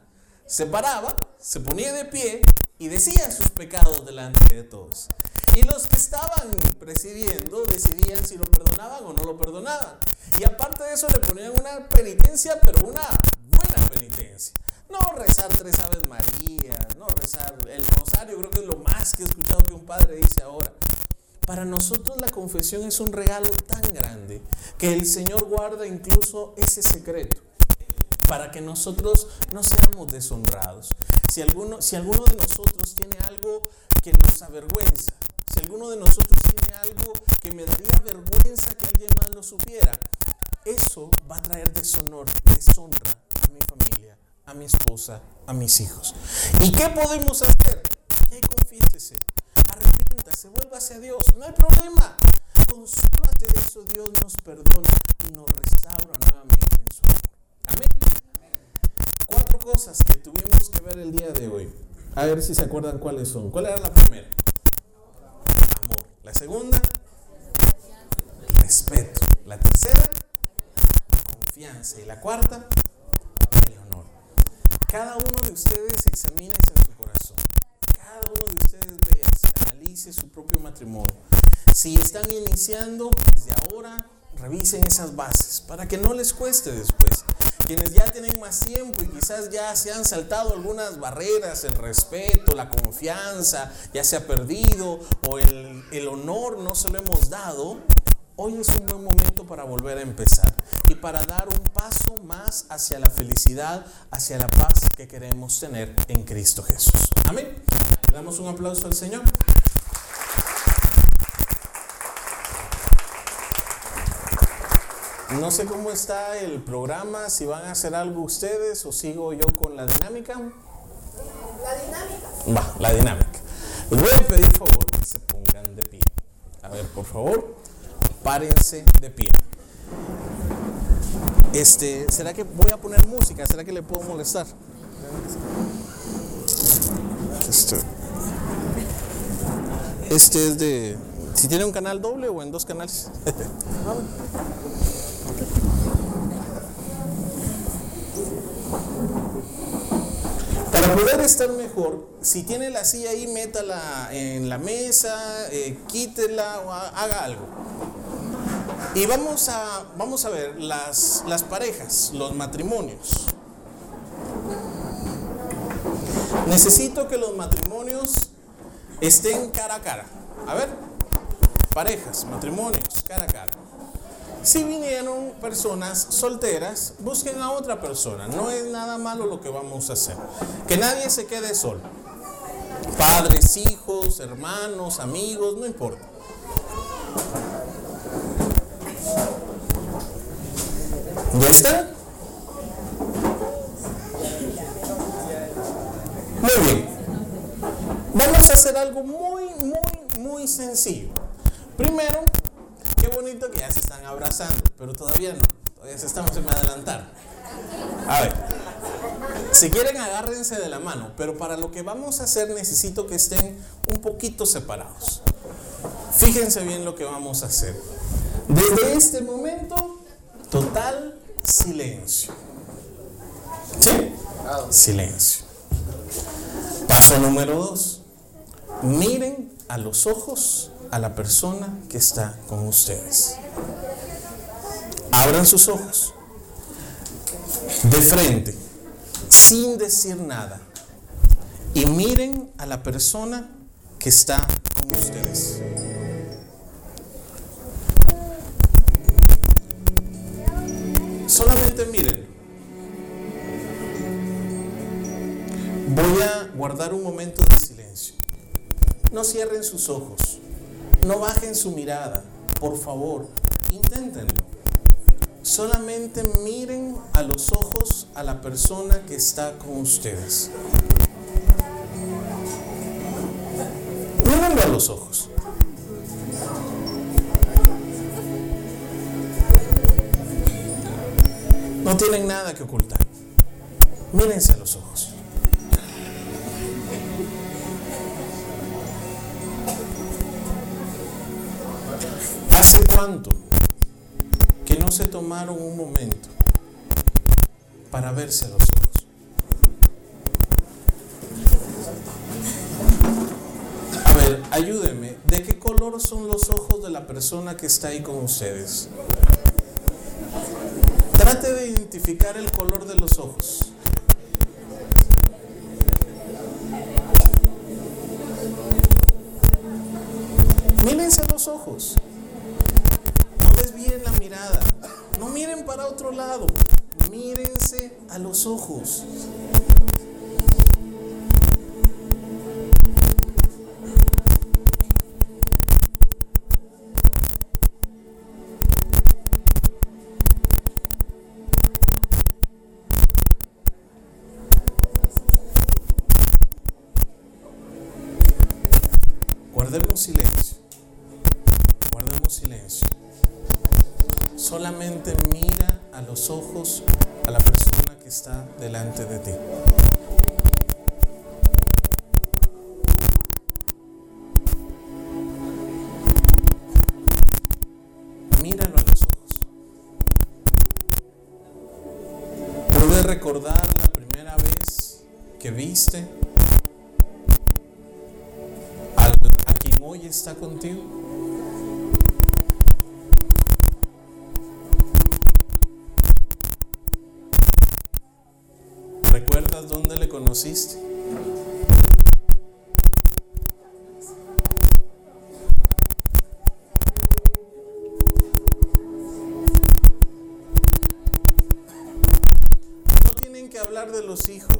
Se paraba, se ponía de pie y decía sus pecados delante de todos. Y los que estaban presidiendo decidían si lo perdonaban o no lo perdonaban. Y aparte de eso le ponían una penitencia, pero una buena penitencia. No rezar tres Aves Marías, no rezar el rosario, creo que es lo más que he escuchado que un padre dice ahora. Para nosotros la confesión es un regalo tan grande que el Señor guarda incluso ese secreto para que nosotros no seamos deshonrados. Si alguno, si alguno de nosotros tiene algo que nos avergüenza, si alguno de nosotros tiene algo que me daría vergüenza que alguien más lo supiera, eso va a traer deshonor, deshonra a mi familia, a mi esposa, a mis hijos. ¿Y qué podemos hacer? Hey, confiésese, arrepiéntase, vuelva hacia Dios, no hay problema. Con solo eso Dios nos perdona y nos restaura nuevamente en su amor. Amén. Cuatro cosas que tuvimos que ver el día de hoy. A ver si se acuerdan cuáles son. ¿Cuál era la primera? Amor. La segunda, respeto. La tercera, confianza. Y la cuarta, el honor. Cada uno de ustedes examine en su corazón. Cada uno de ustedes vea, analice su propio matrimonio. Si están iniciando, desde ahora revisen esas bases para que no les cueste después. Quienes ya tienen más tiempo y quizás ya se han saltado algunas barreras, el respeto, la confianza, ya se ha perdido o el, honor no se lo hemos dado, hoy es un buen momento para volver a empezar y para dar un paso más hacia la felicidad, hacia la paz que queremos tener en Cristo Jesús. Amén. Le damos un aplauso al Señor. No sé cómo está el programa, si van a hacer algo ustedes o sigo yo con la dinámica. La dinámica. Va, la dinámica. Les voy a pedir por favor que se pongan de pie. A ver, por favor, párense de pie. Este, ¿será que voy a poner música? ¿Será que le puedo molestar? Este, este es de. Si tiene un canal doble o en dos canales. <laughs> <laughs> Para poder estar mejor, si tiene la silla ahí, métala en la mesa, eh, quítela o ha- haga algo. Y vamos a, vamos a ver las, las parejas, los matrimonios. Necesito que los matrimonios estén cara a cara. A ver, parejas, matrimonios, cara a cara. Si vinieron personas solteras, busquen a otra persona. No es nada malo lo que vamos a hacer. Que nadie se quede solo. Padres, hijos, hermanos, amigos, no importa. ¿Ya está? Muy bien. Vamos a hacer algo muy, muy, muy sencillo. Primero, bonito que ya se están abrazando, pero todavía no. Todavía se estamos en adelantar. A ver, si quieren agárrense de la mano, pero para lo que vamos a hacer necesito que estén un poquito separados. Fíjense bien lo que vamos a hacer. Desde este momento, total silencio. ¿Sí? Silencio. Paso número dos. Miren a los ojos a la persona que está con ustedes. Abran sus ojos de frente, sin decir nada, y miren a la persona que está con ustedes. Solamente miren. Voy a guardar un momento de silencio. No cierren sus ojos. No bajen su mirada. Por favor, inténtenlo. Solamente miren a los ojos a la persona que está con ustedes. Mírenlo a los ojos. No tienen nada que ocultar. Mírense a los ojos. ¿Hace cuánto que no se tomaron un momento para verse a los ojos? A ver, ayúdenme. ¿De qué color son los ojos de la persona que está ahí con ustedes? Trate de identificar el color de los ojos. Mírense los ojos. Lado. Mírense a los ojos. Guardemos silencio. Guardemos silencio. Solamente mira a los ojos a la persona que está delante de ti. Míralo a los ojos. ¿Puedes recordar la primera vez que viste al- a quien hoy está contigo? ¿Recuerdas dónde le conociste? No tienen que hablar de los hijos,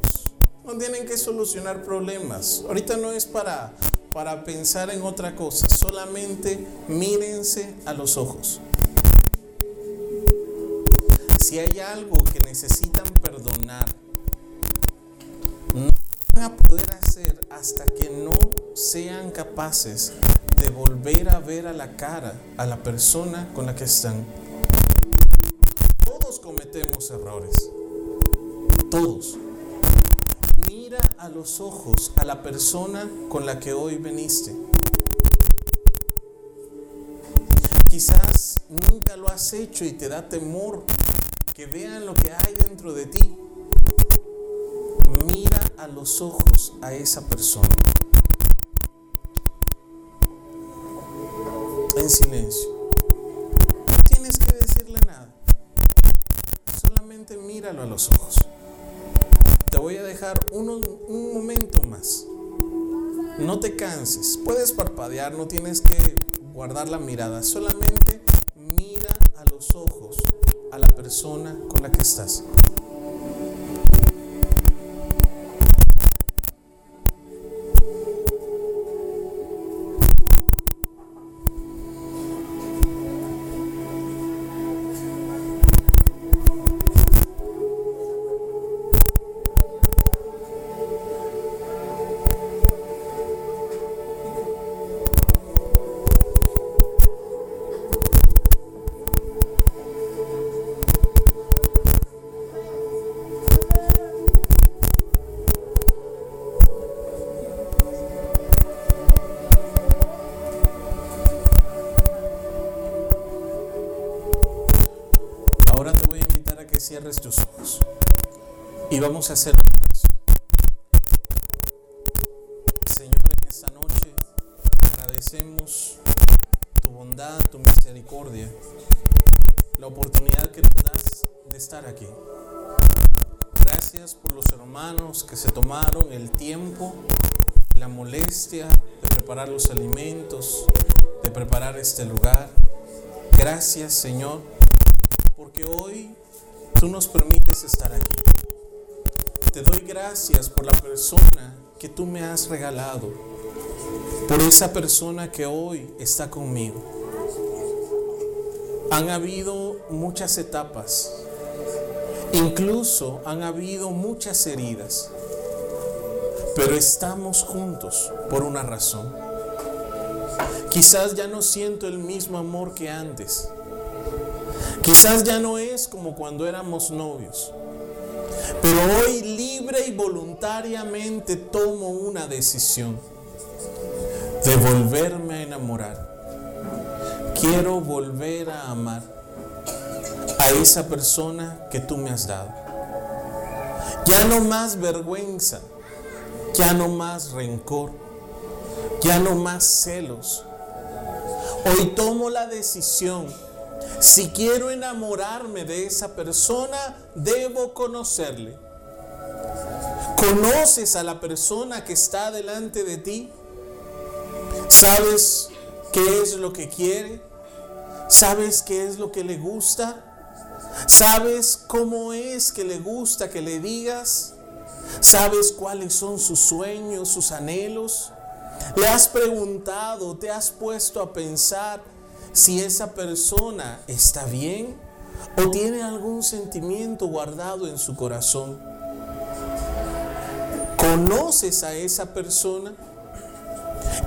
no tienen que solucionar problemas. Ahorita no es para, para pensar en otra cosa, solamente mírense a los ojos. Si hay algo que necesitan perdonar, no van a poder hacer hasta que no sean capaces de volver a ver a la cara a la persona con la que están. Todos cometemos errores. Todos. Mira a los ojos a la persona con la que hoy veniste. Quizás nunca lo has hecho y te da temor que vean lo que hay dentro de ti. Mira a los ojos a esa persona. En silencio. No tienes que decirle nada. Solamente míralo a los ojos. Te voy a dejar uno- un momento más. No te canses. Puedes parpadear, no tienes que guardar la mirada. Solamente mira a los ojos a la persona con la que estás. Cierres tus ojos. Y vamos a hacer. Señor, en esta noche agradecemos tu bondad, tu misericordia, la oportunidad que nos das de estar aquí. Gracias por los hermanos que se tomaron el tiempo, la molestia de preparar los alimentos, de preparar este lugar. Gracias Señor, porque hoy tú nos permites estar aquí. Te doy gracias por la persona que tú me has regalado, por esa persona que hoy está conmigo. Han habido muchas etapas, incluso han habido muchas heridas, pero estamos juntos por una razón. Quizás ya no siento el mismo amor que antes. Quizás ya no es como cuando éramos novios. Pero hoy libre y voluntariamente tomo una decisión de volverme a enamorar. Quiero volver a amar a esa persona que tú me has dado. Ya no más vergüenza, ya no más rencor, ya no más celos. Hoy tomo la decisión si quiero enamorarme de esa persona, debo conocerle. ¿Conoces a la persona que está delante de ti? ¿Sabes qué es lo que quiere? ¿Sabes qué es lo que le gusta? ¿Sabes cómo es que le gusta que le digas? ¿Sabes cuáles son sus sueños, sus anhelos? ¿Le has preguntado, te has puesto a pensar si esa persona está bien o tiene algún sentimiento guardado en su corazón. ¿Conoces a esa persona?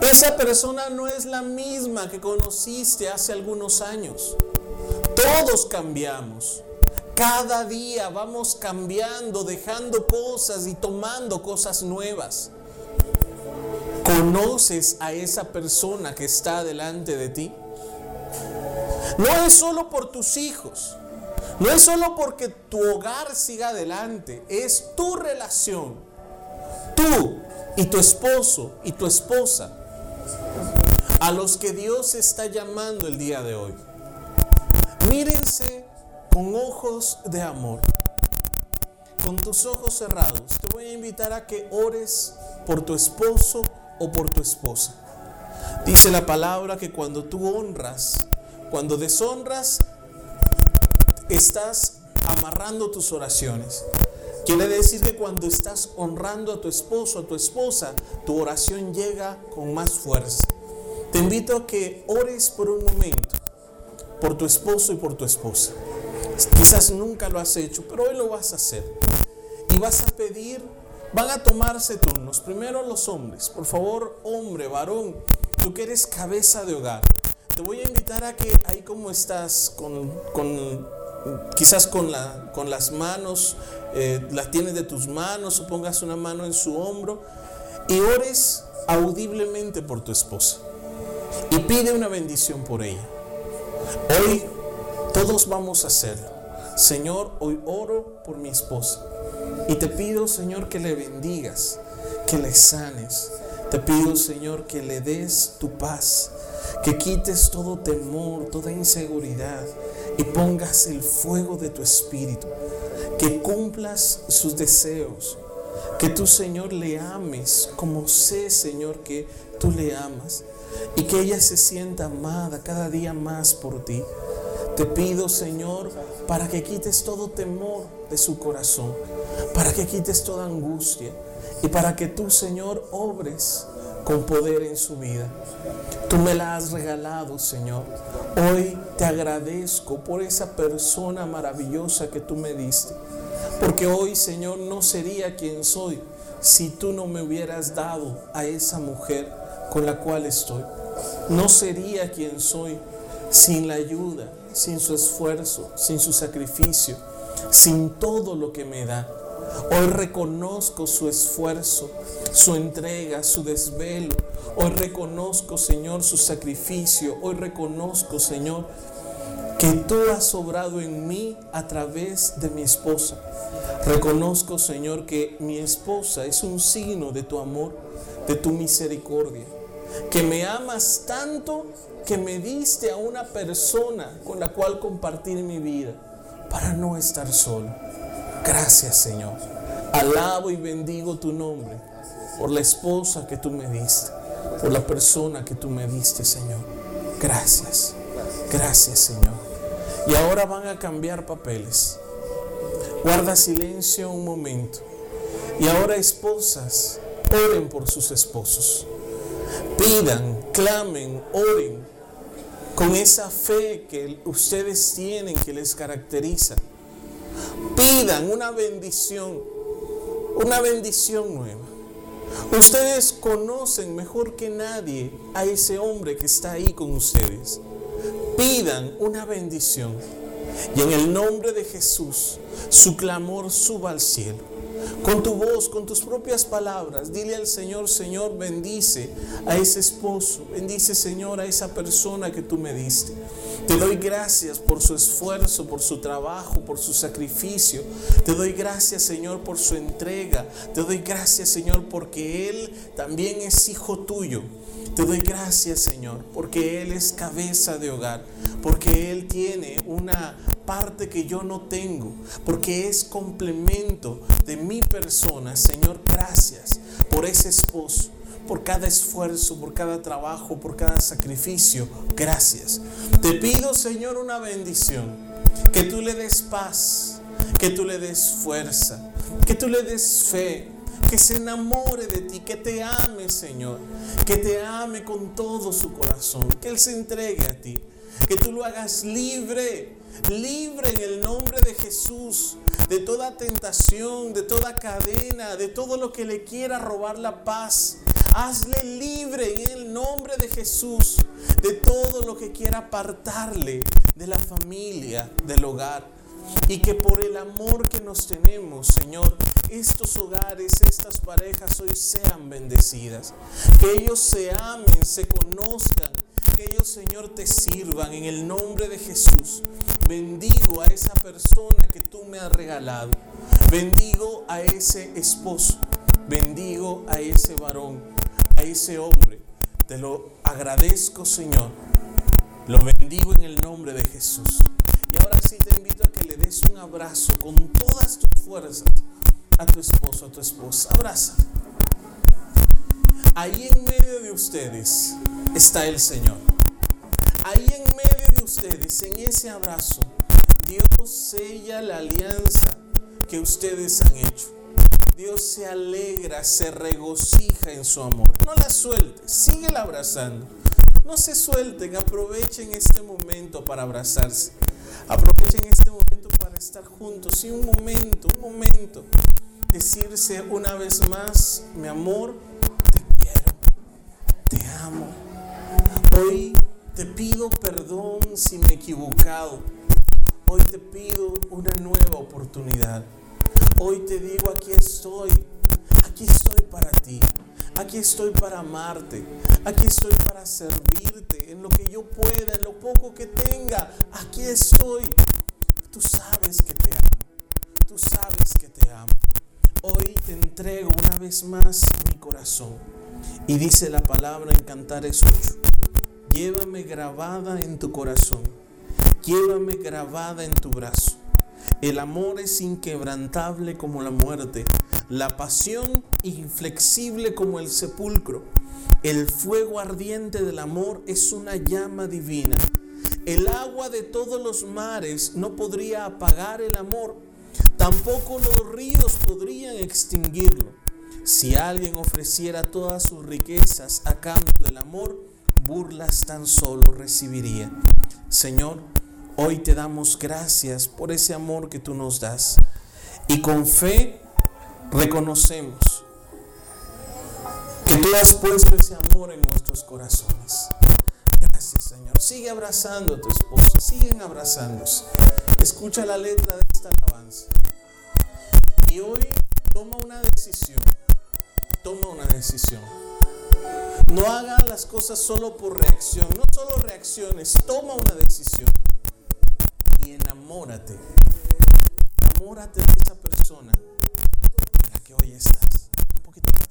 Esa persona no es la misma que conociste hace algunos años. Todos cambiamos. Cada día vamos cambiando, dejando cosas y tomando cosas nuevas. ¿Conoces a esa persona que está delante de ti? No es solo por tus hijos, no es solo porque tu hogar siga adelante, es tu relación, tú y tu esposo y tu esposa, a los que Dios está llamando el día de hoy. Mírense con ojos de amor, con tus ojos cerrados. Te voy a invitar a que ores por tu esposo o por tu esposa. Dice la palabra que cuando tú honras, cuando deshonras, estás amarrando tus oraciones. Quiere decir que cuando estás honrando a tu esposo, a tu esposa, tu oración llega con más fuerza. Te invito a que ores por un momento, por tu esposo y por tu esposa. Quizás nunca lo has hecho, pero hoy lo vas a hacer. Y vas a pedir, van a tomarse turnos. Primero los hombres. Por favor, hombre, varón, tú que eres cabeza de hogar. Te voy a invitar a que ahí como estás, con, quizás con, la, con las manos, eh, las tienes de tus manos o pongas una mano en su hombro y ores audiblemente por tu esposa y pide una bendición por ella. Hoy todos vamos a hacerlo. Señor, hoy oro por mi esposa y te pido, Señor, que le bendigas, que le sanes. Te pido, Señor, que le des tu paz, que quites todo temor, toda inseguridad y pongas el fuego de tu espíritu, que cumplas sus deseos, que tú Señor le ames como sé Señor que tú le amas y que ella se sienta amada cada día más por ti. Te pido Señor para que quites todo temor de su corazón, para que quites toda angustia y para que tú Señor obres con poder en su vida. Tú me la has regalado, Señor. Hoy te agradezco por esa persona maravillosa que tú me diste. Porque hoy, Señor, no sería quien soy si tú no me hubieras dado a esa mujer con la cual estoy. No sería quien soy sin la ayuda, sin su esfuerzo, sin su sacrificio, sin todo lo que me da. Hoy reconozco su esfuerzo, su entrega, su desvelo. Hoy reconozco, Señor, su sacrificio. Hoy reconozco, Señor, que tú has obrado en mí a través de mi esposa. Reconozco, Señor, que mi esposa es un signo de tu amor, de tu misericordia. que me amas tanto que me diste a una persona con la cual compartir mi vida para no estar solo. Gracias Señor. Alabo y bendigo tu nombre por la esposa que tú me diste, por la persona que tú me diste, Señor. Gracias. Gracias, Señor. Y ahora van a cambiar papeles. Guarda silencio un momento. Y ahora esposas, oren por sus esposos. Pidan, clamen, oren con esa fe que ustedes tienen que les caracteriza. Pidan una bendición, una bendición nueva. Ustedes conocen mejor que nadie a ese hombre que está ahí con ustedes. Pidan una bendición. Y en el nombre de Jesús, su clamor suba al cielo con tu voz, con tus propias palabras. Dile al Señor, Señor, bendice a ese esposo, bendice, Señor, a esa persona que tú me diste. Te doy gracias por su esfuerzo, por su trabajo, por su sacrificio. Te doy gracias, Señor, por su entrega. Te doy gracias, Señor, porque Él también es hijo tuyo. Te doy gracias, Señor, porque Él es cabeza de hogar, porque Él tiene una parte que yo no tengo, porque es complemento de mi persona. Señor, gracias por ese esposo, por cada esfuerzo, por cada trabajo, por cada sacrificio. Gracias. Te pido, Señor, una bendición, que tú le des paz, que tú le des fuerza, que tú le des fe, que se enamore de ti, que te ame, Señor, que te ame con todo su corazón, que Él se entregue a ti, que tú lo hagas libre libre en el nombre de Jesús de toda tentación, de toda cadena, de todo lo que le quiera robar la paz. Hazle libre en el nombre de Jesús de todo lo que quiera apartarle de la familia, del hogar. Y que por el amor que nos tenemos, Señor, estos hogares, estas parejas hoy sean bendecidas. Que ellos se amen, se conozcan que ellos, Señor, te sirvan en el nombre de Jesús. Bendigo a esa persona que tú me has regalado. Bendigo a ese esposo. Bendigo a ese varón, a ese hombre. Te lo agradezco, Señor. Lo bendigo en el nombre de Jesús. Y ahora sí te invito a que le des un abrazo con todas tus fuerzas a tu esposo, a tu esposa. Abraza. Ahí en medio de ustedes está el Señor. Ahí en medio de ustedes, en ese abrazo, Dios sella la alianza que ustedes han hecho. Dios se alegra, se regocija en su amor. No la sueltes, síguela abrazando. No se suelten, aprovechen este momento para abrazarse. Aprovechen este momento para estar juntos. Y un momento, un momento, decirse una vez más, mi amor, te amo. Hoy te pido perdón si me he equivocado. Hoy te pido una nueva oportunidad. Hoy te digo, aquí estoy. Aquí estoy para ti. Aquí estoy para amarte. Aquí estoy para servirte en lo que yo pueda, en lo poco que tenga. Aquí estoy. Tú sabes que te amo. Tú sabes que te amo. Hoy te entrego una vez más mi corazón. Y dice la palabra en Cantares 8, llévame grabada en tu corazón, llévame grabada en tu brazo. El amor es inquebrantable como la muerte, la pasión inflexible como el sepulcro. El fuego ardiente del amor es una llama divina. El agua de todos los mares no podría apagar el amor, tampoco los ríos podrían extinguirlo. Si alguien ofreciera todas sus riquezas a cambio del amor, burlas tan solo recibiría. Señor, hoy te damos gracias por ese amor que tú nos das. Y con fe reconocemos que tú has puesto ese amor en nuestros corazones. Gracias, Señor. Sigue abrazando a tu esposa, siguen abrazándose. Escucha la letra de esta alabanza. Y hoy toma una decisión toma una decisión. No haga las cosas solo por reacción, no solo reacciones, toma una decisión y enamórate. Enamórate de esa persona en la que hoy estás. Un poquito más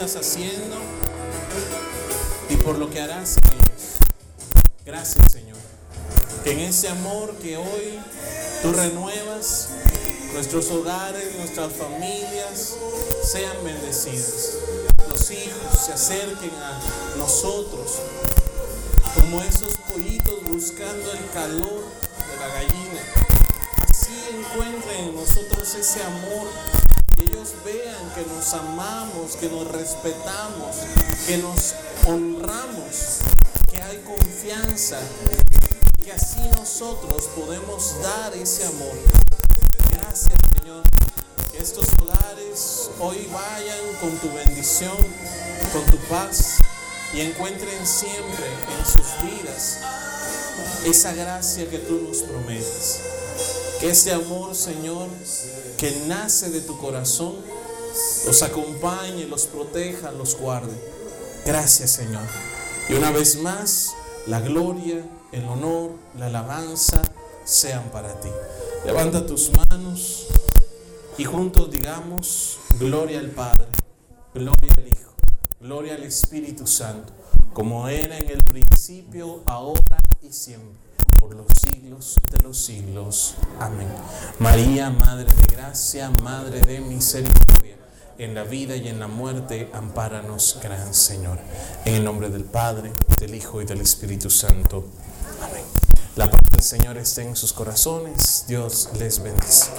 estás haciendo y por lo que harás en ellos. Gracias, Señor, que en ese amor que hoy tú renuevas, nuestros hogares, nuestras familias sean bendecidas. Los hijos se acerquen a nosotros como esos pollitos buscando el calor de la gallina. Así encuentren en nosotros ese amor. Vean que nos amamos, que nos respetamos, que nos honramos, que hay confianza. Que así nosotros podemos dar ese amor. Gracias Señor. Que estos hogares hoy vayan con tu bendición, con tu paz y encuentren siempre en sus vidas esa gracia que tú nos prometes. Que ese amor, Señor, que nace de tu corazón, los acompañe, los proteja, los guarde. Gracias, Señor. Y una vez más, la gloria, el honor, la alabanza sean para ti. Levanta tus manos y juntos digamos, gloria al Padre, gloria al Hijo, gloria al Espíritu Santo, como era en el principio, ahora y siempre, por los siglos de los siglos. Amén. María, Madre de Gracia, Madre de Misericordia, en la vida y en la muerte, ampáranos, Gran Señor. En el nombre del Padre, del Hijo y del Espíritu Santo. Amén. La paz del Señor esté en sus corazones. Dios les bendice.